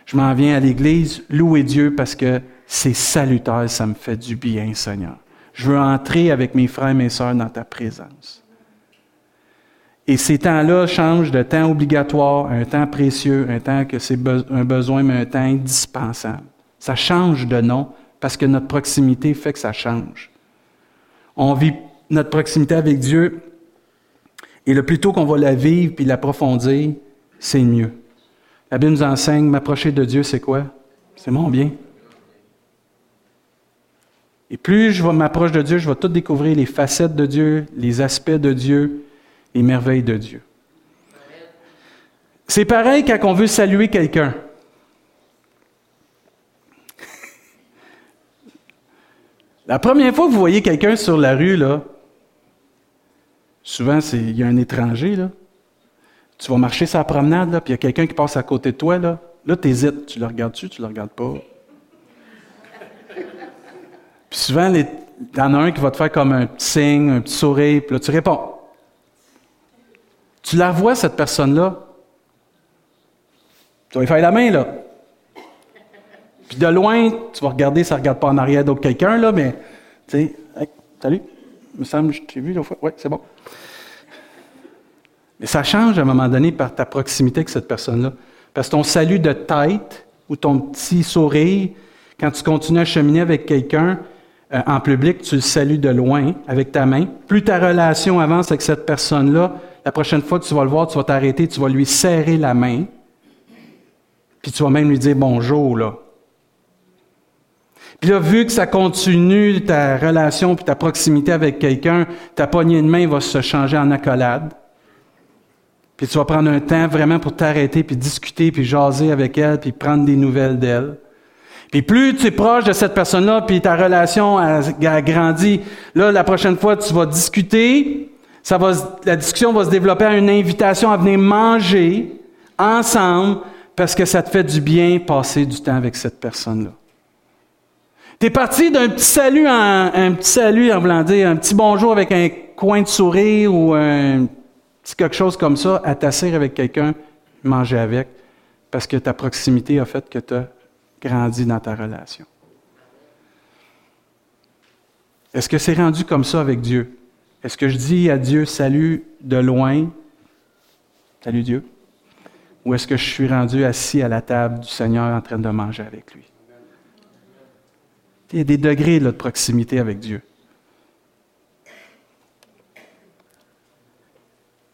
Je m'en viens à l'Église, louer Dieu parce que c'est salutaire, ça me fait du bien, Seigneur. Je veux entrer avec mes frères et mes sœurs dans ta présence. Et ces temps-là changent de temps obligatoire un temps précieux, un temps que c'est un besoin, mais un temps indispensable. Ça change de nom parce que notre proximité fait que ça change. On vit notre proximité avec Dieu et le plus tôt qu'on va la vivre puis l'approfondir, c'est mieux. La Bible nous enseigne, m'approcher de Dieu, c'est quoi? C'est mon bien. Et plus je m'approche de Dieu, je vais tout découvrir les facettes de Dieu, les aspects de Dieu, les merveilles de Dieu. C'est pareil quand on veut saluer quelqu'un. La première fois que vous voyez quelqu'un sur la rue, là, souvent il y a un étranger, là. Tu vas marcher sa promenade, là, puis il y a quelqu'un qui passe à côté de toi, là. Là, tu hésites. Tu le regardes-tu, tu le regardes pas? Puis souvent, il y en a un qui va te faire comme un petit signe, un petit sourire, puis là, tu réponds. Tu la vois, cette personne-là? Tu vas lui faire la main, là. Puis de loin, tu vas regarder, ça ne regarde pas en arrière d'autre quelqu'un, là, mais, tu sais, salut, il me semble, je t'ai vu l'autre fois. Oui, c'est bon. Mais ça change à un moment donné par ta proximité avec cette personne-là. Parce que ton salut de tête ou ton petit sourire, quand tu continues à cheminer avec quelqu'un euh, en public, tu le salues de loin avec ta main. Plus ta relation avance avec cette personne-là, la prochaine fois que tu vas le voir, tu vas t'arrêter, tu vas lui serrer la main, puis tu vas même lui dire bonjour, là. Puis là, vu que ça continue, ta relation puis ta proximité avec quelqu'un, ta poignée de main va se changer en accolade. Puis tu vas prendre un temps vraiment pour t'arrêter, puis discuter, puis jaser avec elle, puis prendre des nouvelles d'elle. Puis plus tu es proche de cette personne-là, puis ta relation a, a grandi, là, la prochaine fois, tu vas discuter, la discussion va se développer à une invitation à venir manger ensemble parce que ça te fait du bien passer du temps avec cette personne-là. Tu es parti d'un petit salut en, un petit salut en un petit bonjour avec un coin de sourire ou un petit quelque chose comme ça à t'asseoir avec quelqu'un, manger avec, parce que ta proximité a fait que tu as grandi dans ta relation. Est-ce que c'est rendu comme ça avec Dieu? Est-ce que je dis à Dieu salut de loin, salut Dieu, ou est-ce que je suis rendu assis à la table du Seigneur en train de manger avec lui? Il y a des degrés de proximité avec Dieu.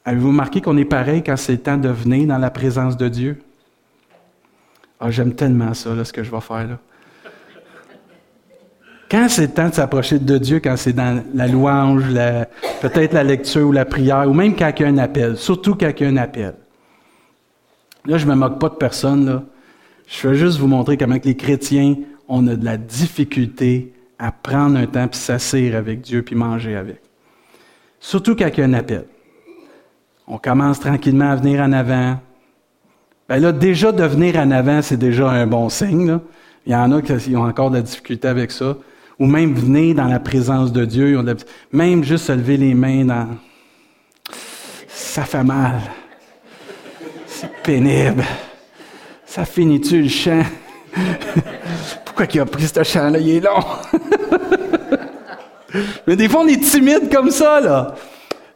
Avez-vous remarqué qu'on est pareil quand c'est le temps de venir dans la présence de Dieu? Ah, j'aime tellement ça, là, ce que je vais faire là. Quand c'est le temps de s'approcher de Dieu, quand c'est dans la louange, peut-être la lecture ou la prière, ou même quand il y a un appel, surtout quand il y a un appel. Là, je ne me moque pas de personne. Je veux juste vous montrer comment que les chrétiens on a de la difficulté à prendre un temps puis s'asseoir avec Dieu puis manger avec. Surtout quand il y a un appel. On commence tranquillement à venir en avant. Ben là, déjà de venir en avant, c'est déjà un bon signe. Il y en a qui ont encore de la difficulté avec ça. Ou même venir dans la présence de Dieu. Même juste se lever les mains dans... Ça fait mal. C'est pénible. Ça finit-tu le chant? Pourquoi il a pris ce chant-là? Il est long. Mais des fois, on est timide comme ça, là.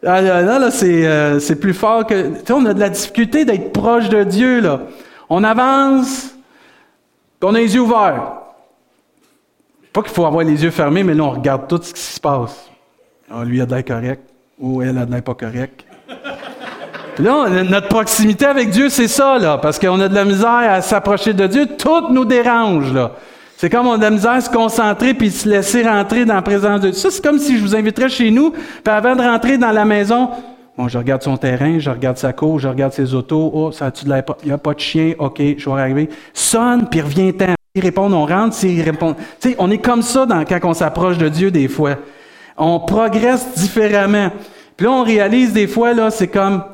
Ah, là, là, euh, c'est, plus fort que. Tu sais, on a de la difficulté d'être proche de Dieu, là. On avance, on a les yeux ouverts. Pas qu'il faut avoir les yeux fermés, mais là, on regarde tout ce qui se passe. Ah, lui a de l'air correct, ou elle a de l'air pas correct. là, notre proximité avec Dieu, c'est ça, là, parce qu'on a de la misère à s'approcher de Dieu. Tout nous dérange, là. C'est comme on a de la misère à se concentrer puis se laisser rentrer dans la présence de Dieu. Ça, c'est comme si je vous inviterais chez nous, puis avant de rentrer dans la maison, bon, je regarde son terrain, je regarde sa cour, je regarde ses autos. Oh, ça a-tu de l'air Il n'y a pas de chien? OK, je vais arriver. Sonne, puis reviens-t'en. S'il répond, on rentre. S'il répond... Tu sais, on est comme ça quand on s'approche de Dieu des fois. On progresse différemment. Puis là, on réalise des fois, là, c'est comme...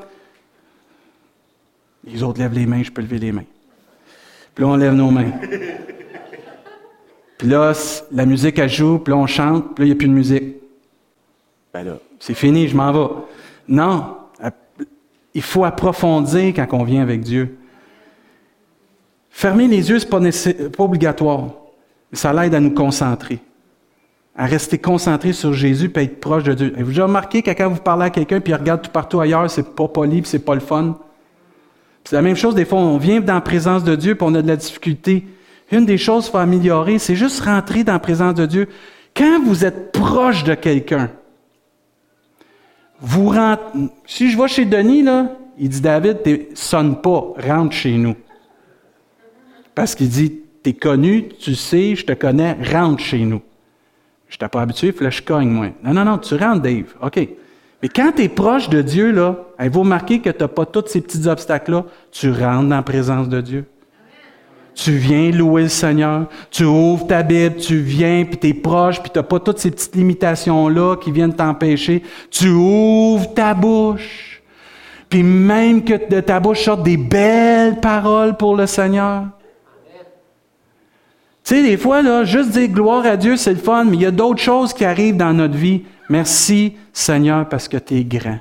Les autres lèvent les mains, je peux lever les mains. Puis là, on lève nos mains. Puis là, la musique, elle joue, puis là, on chante, puis là, il n'y a plus de musique. Ben là, c'est fini, je m'en vais. Non, il faut approfondir quand on vient avec Dieu. Fermer les yeux, ce n'est pas, obligatoire, ça l'aide à nous concentrer, à rester concentré sur Jésus et être proche de Dieu. Avez-vous déjà remarqué que quand vous parlez à quelqu'un puis il regarde tout partout ailleurs, c'est pas poli c'est pas le fun? C'est la même chose, des fois, on vient dans la présence de Dieu puis on a de la difficulté une des choses qu'il faut améliorer, c'est juste rentrer dans la présence de Dieu. Quand vous êtes proche de quelqu'un, vous rentrez. Si je vais chez Denis, il dit David, sonne pas, rentre chez nous. Parce qu'il dit Tu es connu, tu sais, je te connais, rentre chez nous. Je t'ai pas habitué, il je cogne, moi. Non, non, non, tu rentres, Dave. OK. Mais quand tu es proche de Dieu, là, vous remarquez que tu n'as pas tous ces petits obstacles-là, tu rentres dans la présence de Dieu. Tu viens louer le Seigneur, tu ouvres ta Bible, tu viens, puis tu es proche, puis tu pas toutes ces petites limitations-là qui viennent t'empêcher. Tu ouvres ta bouche, puis même que de ta bouche sortent des belles paroles pour le Seigneur. Tu sais, des fois, là, juste dire gloire à Dieu, c'est le fun, mais il y a d'autres choses qui arrivent dans notre vie. Merci, Seigneur, parce que tu es grand.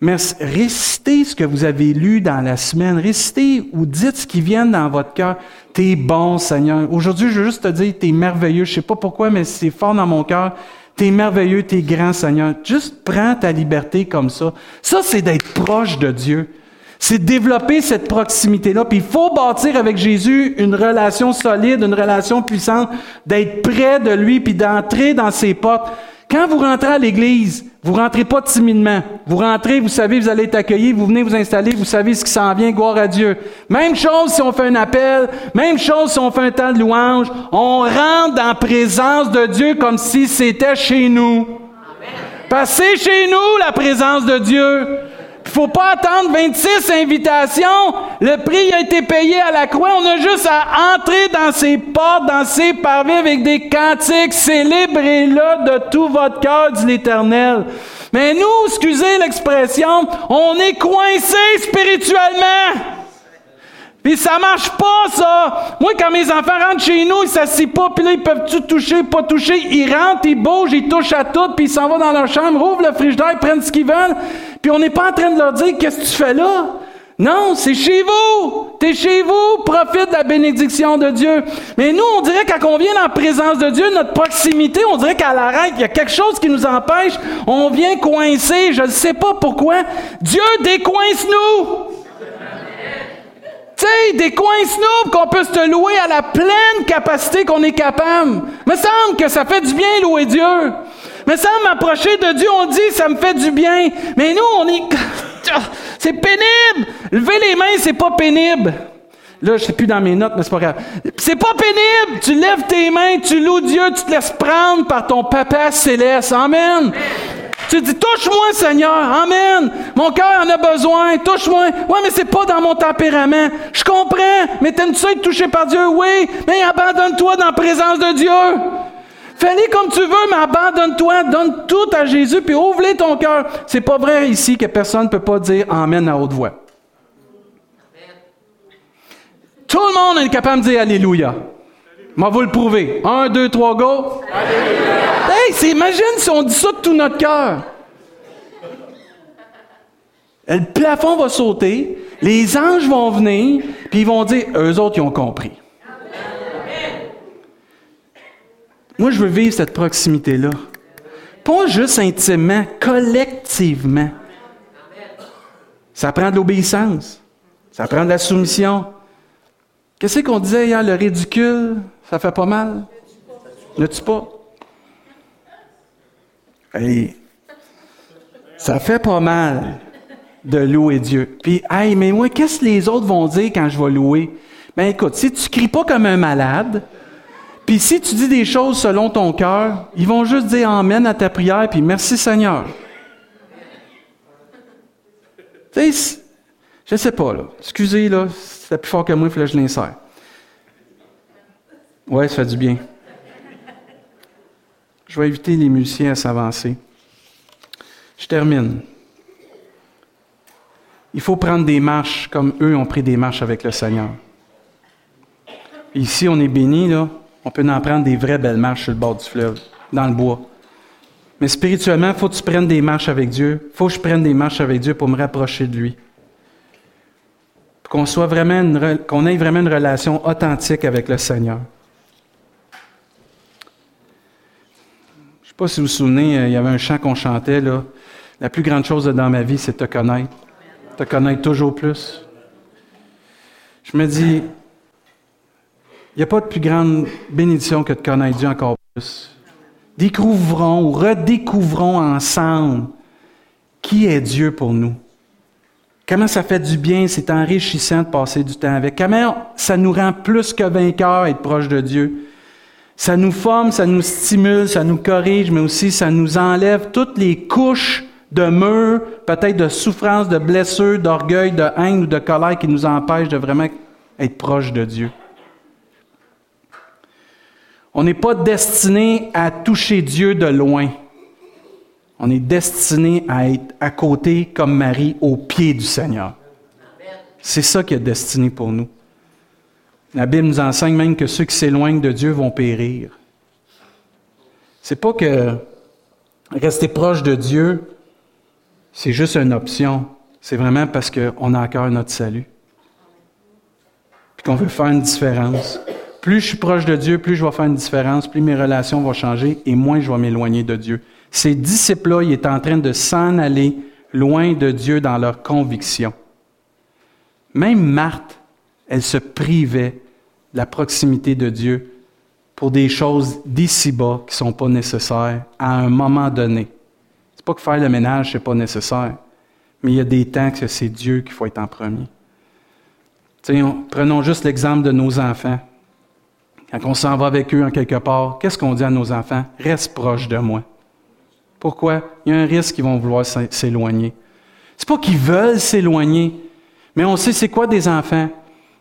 Merci. Récitez ce que vous avez lu dans la semaine. Récitez ou dites ce qui vient dans votre cœur. T'es bon, Seigneur. Aujourd'hui, je veux juste te dire, t'es merveilleux. Je sais pas pourquoi, mais c'est fort dans mon cœur. T'es merveilleux, t'es grand, Seigneur. Juste prends ta liberté comme ça. Ça, c'est d'être proche de Dieu. C'est développer cette proximité-là. Puis il faut bâtir avec Jésus une relation solide, une relation puissante, d'être près de lui, puis d'entrer dans ses portes. Quand vous rentrez à l'église, vous rentrez pas timidement. Vous rentrez, vous savez, vous allez être accueilli, vous venez vous installer, vous savez ce qui s'en vient, gloire à Dieu. Même chose si on fait un appel, même chose si on fait un temps de louange. On rentre dans présence de Dieu comme si c'était chez nous. Passez chez nous la présence de Dieu. Faut pas attendre 26 invitations. Le prix a été payé à la croix. On a juste à entrer dans ses portes, dans ses parvis avec des cantiques. Célébrez-le de tout votre cœur, dit l'Éternel. Mais nous, excusez l'expression, on est coincés spirituellement. Puis ça marche pas, ça! Moi, quand mes enfants rentrent chez nous, ils s'assient pas, puis là, ils peuvent-tu toucher, pas toucher? Ils rentrent, ils bougent, ils touchent à tout, puis ils s'en vont dans leur chambre, ouvrent le frigidaire, prennent ce qu'ils veulent, puis on n'est pas en train de leur dire qu'est-ce que tu fais là? Non, c'est chez vous. T'es chez vous. Profite de la bénédiction de Dieu. Mais nous, on dirait quand on vient la présence de Dieu, notre proximité, on dirait qu'à l'arrêt, il y a quelque chose qui nous empêche. On vient coincer. Je ne sais pas pourquoi. Dieu décoince nous. Des coins snoops qu'on peut se louer à la pleine capacité qu'on est capable. Me semble que ça fait du bien louer Dieu. Me semble m'approcher de Dieu, on dit ça me fait du bien. Mais nous, on est. c'est pénible! Lever les mains, c'est pas pénible. Là, je sais plus dans mes notes, mais c'est pas grave. C'est pas pénible! Tu lèves tes mains, tu loues Dieu, tu te laisses prendre par ton papa céleste. Amen! Tu dis, touche-moi, Seigneur. Amen. Mon cœur en a besoin. Touche-moi. Ouais, mais c'est pas dans mon tempérament. Je comprends. Mais t'aimes-tu être touché par Dieu? Oui. Mais abandonne-toi dans la présence de Dieu. Fais-les comme tu veux, mais abandonne-toi, donne tout à Jésus, puis ouvre ton cœur. C'est pas vrai ici que personne ne peut pas dire Amen à haute voix. Tout le monde est capable de dire Alléluia. Moi, vous le prouver. Un, deux, trois, go. Hey, imagine si on dit ça de tout notre cœur. Le plafond va sauter, les anges vont venir, puis ils vont dire, eux autres, ils ont compris. Moi, je veux vivre cette proximité-là. Pas juste intimement, collectivement. Ça prend de l'obéissance. Ça prend de la soumission. Qu'est-ce qu'on disait hier? Le ridicule, ça fait pas mal? Ne tu pas? Hey, ça fait pas mal de louer Dieu. Puis, hey, mais moi, qu'est-ce que les autres vont dire quand je vais louer? Ben écoute, si tu cries pas comme un malade, puis si tu dis des choses selon ton cœur, ils vont juste dire Amen à ta prière, puis merci Seigneur. Tu sais, je sais pas, là. Excusez, là, c'était plus fort que moi, il fallait que je l'insère. Ouais, ça fait du bien. Je vais éviter les musiciens à s'avancer. Je termine. Il faut prendre des marches comme eux ont pris des marches avec le Seigneur. Ici, on est béni, là on peut en prendre des vraies belles marches sur le bord du fleuve, dans le bois. Mais spirituellement, il faut que tu prennes des marches avec Dieu. Il faut que je prenne des marches avec Dieu pour me rapprocher de lui. Qu'on soit vraiment qu'on ait vraiment une relation authentique avec le Seigneur. Je ne sais pas si vous vous souvenez, euh, il y avait un chant qu'on chantait là. La plus grande chose dans ma vie, c'est te connaître. Te connaître toujours plus. Je me dis, il n'y a pas de plus grande bénédiction que de connaître Dieu encore plus. Découvrons ou redécouvrons ensemble qui est Dieu pour nous. Comment ça fait du bien, c'est enrichissant de passer du temps avec. Comment ça nous rend plus que vainqueurs être proche de Dieu. Ça nous forme, ça nous stimule, ça nous corrige, mais aussi ça nous enlève toutes les couches de murs, peut-être de souffrance, de blessures, d'orgueil, de haine ou de colère qui nous empêchent de vraiment être proche de Dieu. On n'est pas destiné à toucher Dieu de loin. On est destiné à être à côté comme Marie au pied du Seigneur. C'est ça qui est destiné pour nous. La Bible nous enseigne même que ceux qui s'éloignent de Dieu vont périr. C'est pas que rester proche de Dieu, c'est juste une option. C'est vraiment parce qu'on a encore notre salut. Puis qu'on veut faire une différence. Plus je suis proche de Dieu, plus je vais faire une différence, plus mes relations vont changer et moins je vais m'éloigner de Dieu. Ces disciples-là, ils étaient en train de s'en aller loin de Dieu dans leurs convictions. Même Marthe, elle se privait la proximité de Dieu pour des choses d'ici-bas qui ne sont pas nécessaires à un moment donné. C'est pas que faire le ménage, c'est pas nécessaire, mais il y a des temps que c'est Dieu qu'il faut être en premier. prenons juste l'exemple de nos enfants. Quand on s'en va avec eux en quelque part, qu'est-ce qu'on dit à nos enfants? Reste proche de moi. Pourquoi? Il y a un risque qu'ils vont vouloir s'éloigner. C'est pas qu'ils veulent s'éloigner, mais on sait c'est quoi des enfants.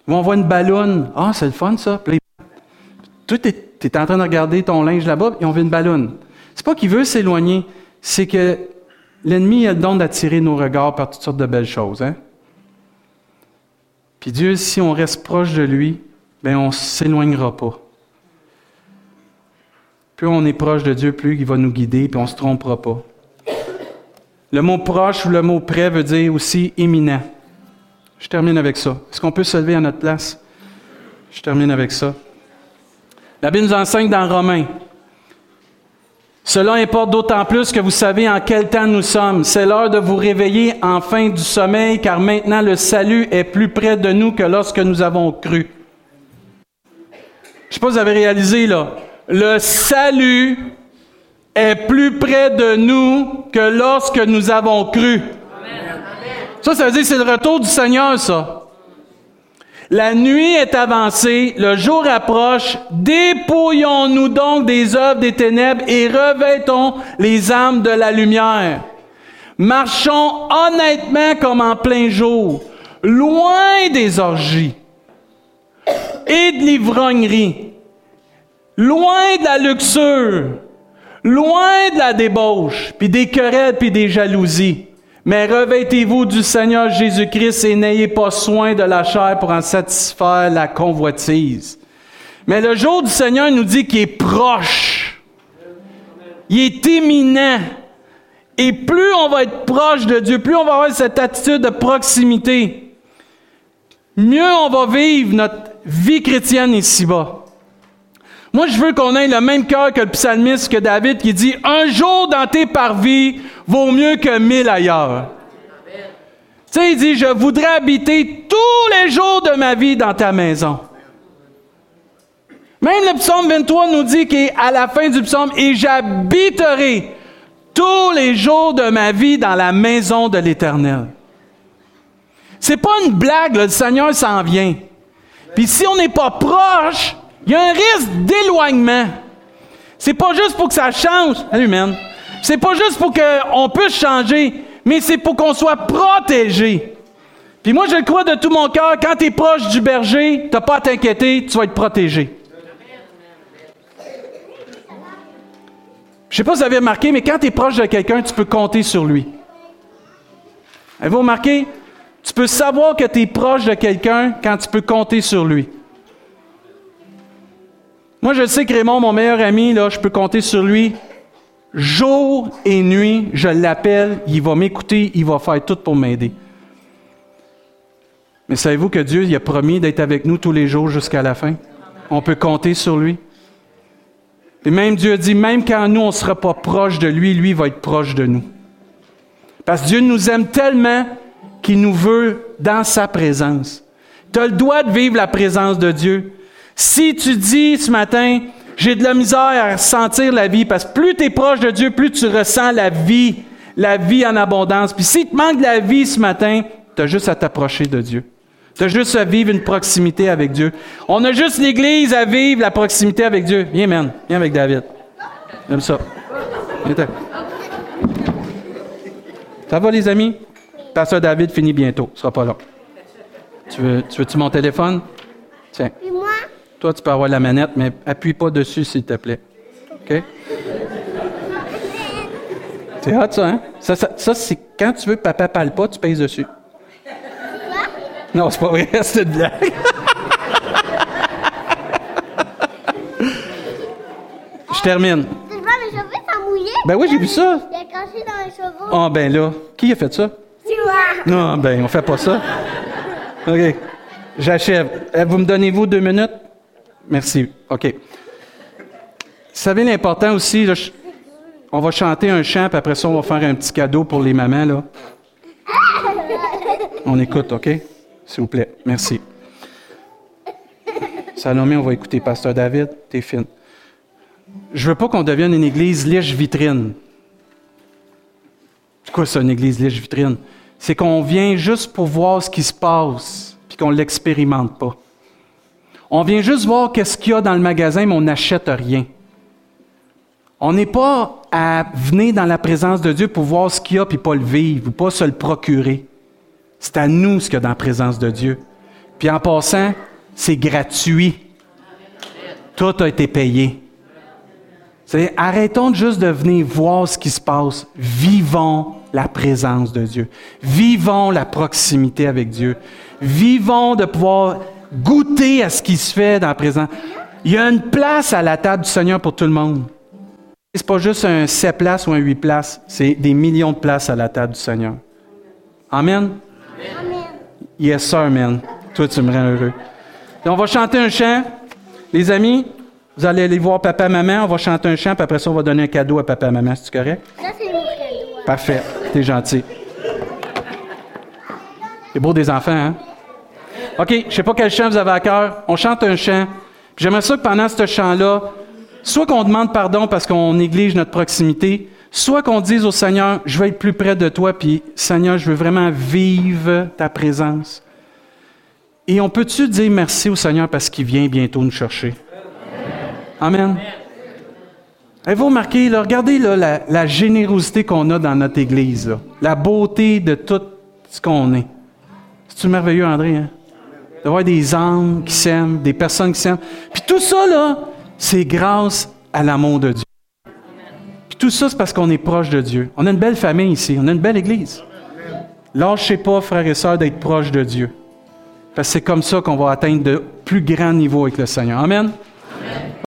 Vont voir une ballonne. Ah, c'est le fun ça. Toi, tu es, en train de regarder ton linge là-bas, et on veut une ballonne. C'est pas qu'ils veulent s'éloigner, c'est que l'ennemi a le don d'attirer nos regards par toutes sortes de belles choses. Hein? Puis Dieu, si on reste proche de lui, ben on ne s'éloignera pas. Plus on est proche de Dieu, plus il va nous guider, puis on ne se trompera pas. Le mot proche ou le mot près veut dire aussi éminent. Je termine avec ça. Est-ce qu'on peut se lever à notre place? Je termine avec ça. La Bible nous enseigne dans Romains. Cela importe d'autant plus que vous savez en quel temps nous sommes. C'est l'heure de vous réveiller enfin du sommeil, car maintenant le salut est plus près de nous que lorsque nous avons cru. Je sais pas si vous avez réalisé, là le salut est plus près de nous que lorsque nous avons cru. Ça, ça veut dire que c'est le retour du Seigneur, ça. La nuit est avancée, le jour approche. Dépouillons-nous donc des œuvres des ténèbres et revêtons les armes de la lumière. Marchons honnêtement comme en plein jour, loin des orgies et de l'ivrognerie, loin de la luxure, loin de la débauche, puis des querelles, puis des jalousies. Mais revêtez-vous du Seigneur Jésus-Christ et n'ayez pas soin de la chair pour en satisfaire la convoitise. Mais le jour du Seigneur nous dit qu'il est proche. Il est imminent. Et plus on va être proche de Dieu, plus on va avoir cette attitude de proximité, mieux on va vivre notre vie chrétienne ici-bas. Moi, je veux qu'on ait le même cœur que le psalmiste, que David, qui dit Un jour dans tes parvis vaut mieux que mille ailleurs. Tu sais, il dit Je voudrais habiter tous les jours de ma vie dans ta maison. Même le psaume 23 nous dit qu'à la fin du psaume, et j'habiterai tous les jours de ma vie dans la maison de l'Éternel. C'est pas une blague, le Seigneur s'en vient. Puis si on n'est pas proche, il y a un risque d'éloignement. C'est pas juste pour que ça change. Salut, man. C'est pas juste pour qu'on puisse changer, mais c'est pour qu'on soit protégé. Puis moi, je le crois de tout mon cœur, quand tu es proche du berger, tu pas à t'inquiéter, tu vas être protégé. Je sais pas si vous avez remarqué, mais quand tu es proche de quelqu'un, tu peux compter sur lui. Avez-vous remarqué? Tu peux savoir que tu es proche de quelqu'un quand tu peux compter sur lui. Moi, je sais que Raymond, mon meilleur ami, là, je peux compter sur lui. Jour et nuit, je l'appelle, il va m'écouter, il va faire tout pour m'aider. Mais savez-vous que Dieu il a promis d'être avec nous tous les jours jusqu'à la fin? On peut compter sur lui. Et même Dieu dit, même quand nous, on ne sera pas proche de lui, lui va être proche de nous. Parce que Dieu nous aime tellement qu'il nous veut dans sa présence. Tu as le droit de vivre la présence de Dieu. Si tu dis ce matin, j'ai de la misère à sentir la vie, parce que plus tu es proche de Dieu, plus tu ressens la vie, la vie en abondance. Puis si te manque de la vie ce matin, tu as juste à t'approcher de Dieu. Tu as juste à vivre une proximité avec Dieu. On a juste l'Église à vivre la proximité avec Dieu. Viens, man. Viens avec David. J'aime ça. Ça va, les amis? Pasteur David finit bientôt. Ce sera pas long. Tu veux, tu veux-tu mon téléphone? Tiens. Toi, tu peux avoir la manette, mais appuie pas dessus, s'il te plaît. OK? C'est hot, ça, hein? Ça, ça, c'est quand tu veux que papa parle pas, tu pèses dessus. Non, c'est pas vrai, c'est une blague. Je termine. Sont mouillés? Ben oui, j'ai vu ça. Il a craché dans les cheveux. Ah, ben là. Qui a fait ça? Tu vois? Non, ben, on fait pas ça. OK. J'achève. Euh, vous me donnez-vous deux minutes? Merci. OK. Vous savez l'important aussi, on va chanter un chant, puis après ça, on va faire un petit cadeau pour les mamans. On écoute, OK? S'il vous plaît. Merci. Salomé, on va écouter Pasteur David. T'es fine. Je veux pas qu'on devienne une église liche-vitrine. C'est quoi ça, une église liche-vitrine? C'est qu'on vient juste pour voir ce qui se passe, puis qu'on l'expérimente pas. On vient juste voir qu'est-ce qu'il y a dans le magasin, mais on n'achète rien. On n'est pas à venir dans la présence de Dieu pour voir ce qu'il y a puis pas le vivre ou pas se le procurer. C'est à nous ce qu'il y a dans la présence de Dieu. Puis en passant, c'est gratuit. Tout a été payé. C'est, arrêtons juste de venir voir ce qui se passe. Vivons la présence de Dieu. Vivons la proximité avec Dieu. Vivons de pouvoir goûter à ce qui se fait dans le présent. Il y a une place à la table du Seigneur pour tout le monde. C'est pas juste un 7 places ou un 8 places, c'est des millions de places à la table du Seigneur. Amen? Amen. Yes, sir, man. Toi, tu me rends heureux. on va chanter un chant. Les amis, vous allez aller voir papa, maman. On va chanter un chant, puis après ça, on va donner un cadeau à papa, maman. C'est correct? Ça, c'est mon cadeau. Parfait. T'es gentil. C'est beau des enfants, hein? OK, je sais pas quel chant vous avez à cœur. On chante un chant. J'aimerais ça que pendant ce chant-là, soit qu'on demande pardon parce qu'on néglige notre proximité, soit qu'on dise au Seigneur, je vais être plus près de toi, puis Seigneur, je veux vraiment vivre ta présence. Et on peut-tu dire merci au Seigneur parce qu'il vient bientôt nous chercher? Amen. Avez-vous remarqué, regardez la, générosité qu'on a dans notre Église, la beauté de tout ce qu'on est. C'est-tu merveilleux, André? Hein? De voir des âmes qui s'aiment, des personnes qui s'aiment. Puis tout ça, là, c'est grâce à l'amour de Dieu. Puis tout ça, c'est parce qu'on est proche de Dieu. On a une belle famille ici, on a une belle Église. Lâchez pas, frères et sœurs, d'être proche de Dieu. Parce que c'est comme ça qu'on va atteindre de plus grands niveaux avec le Seigneur. Amen.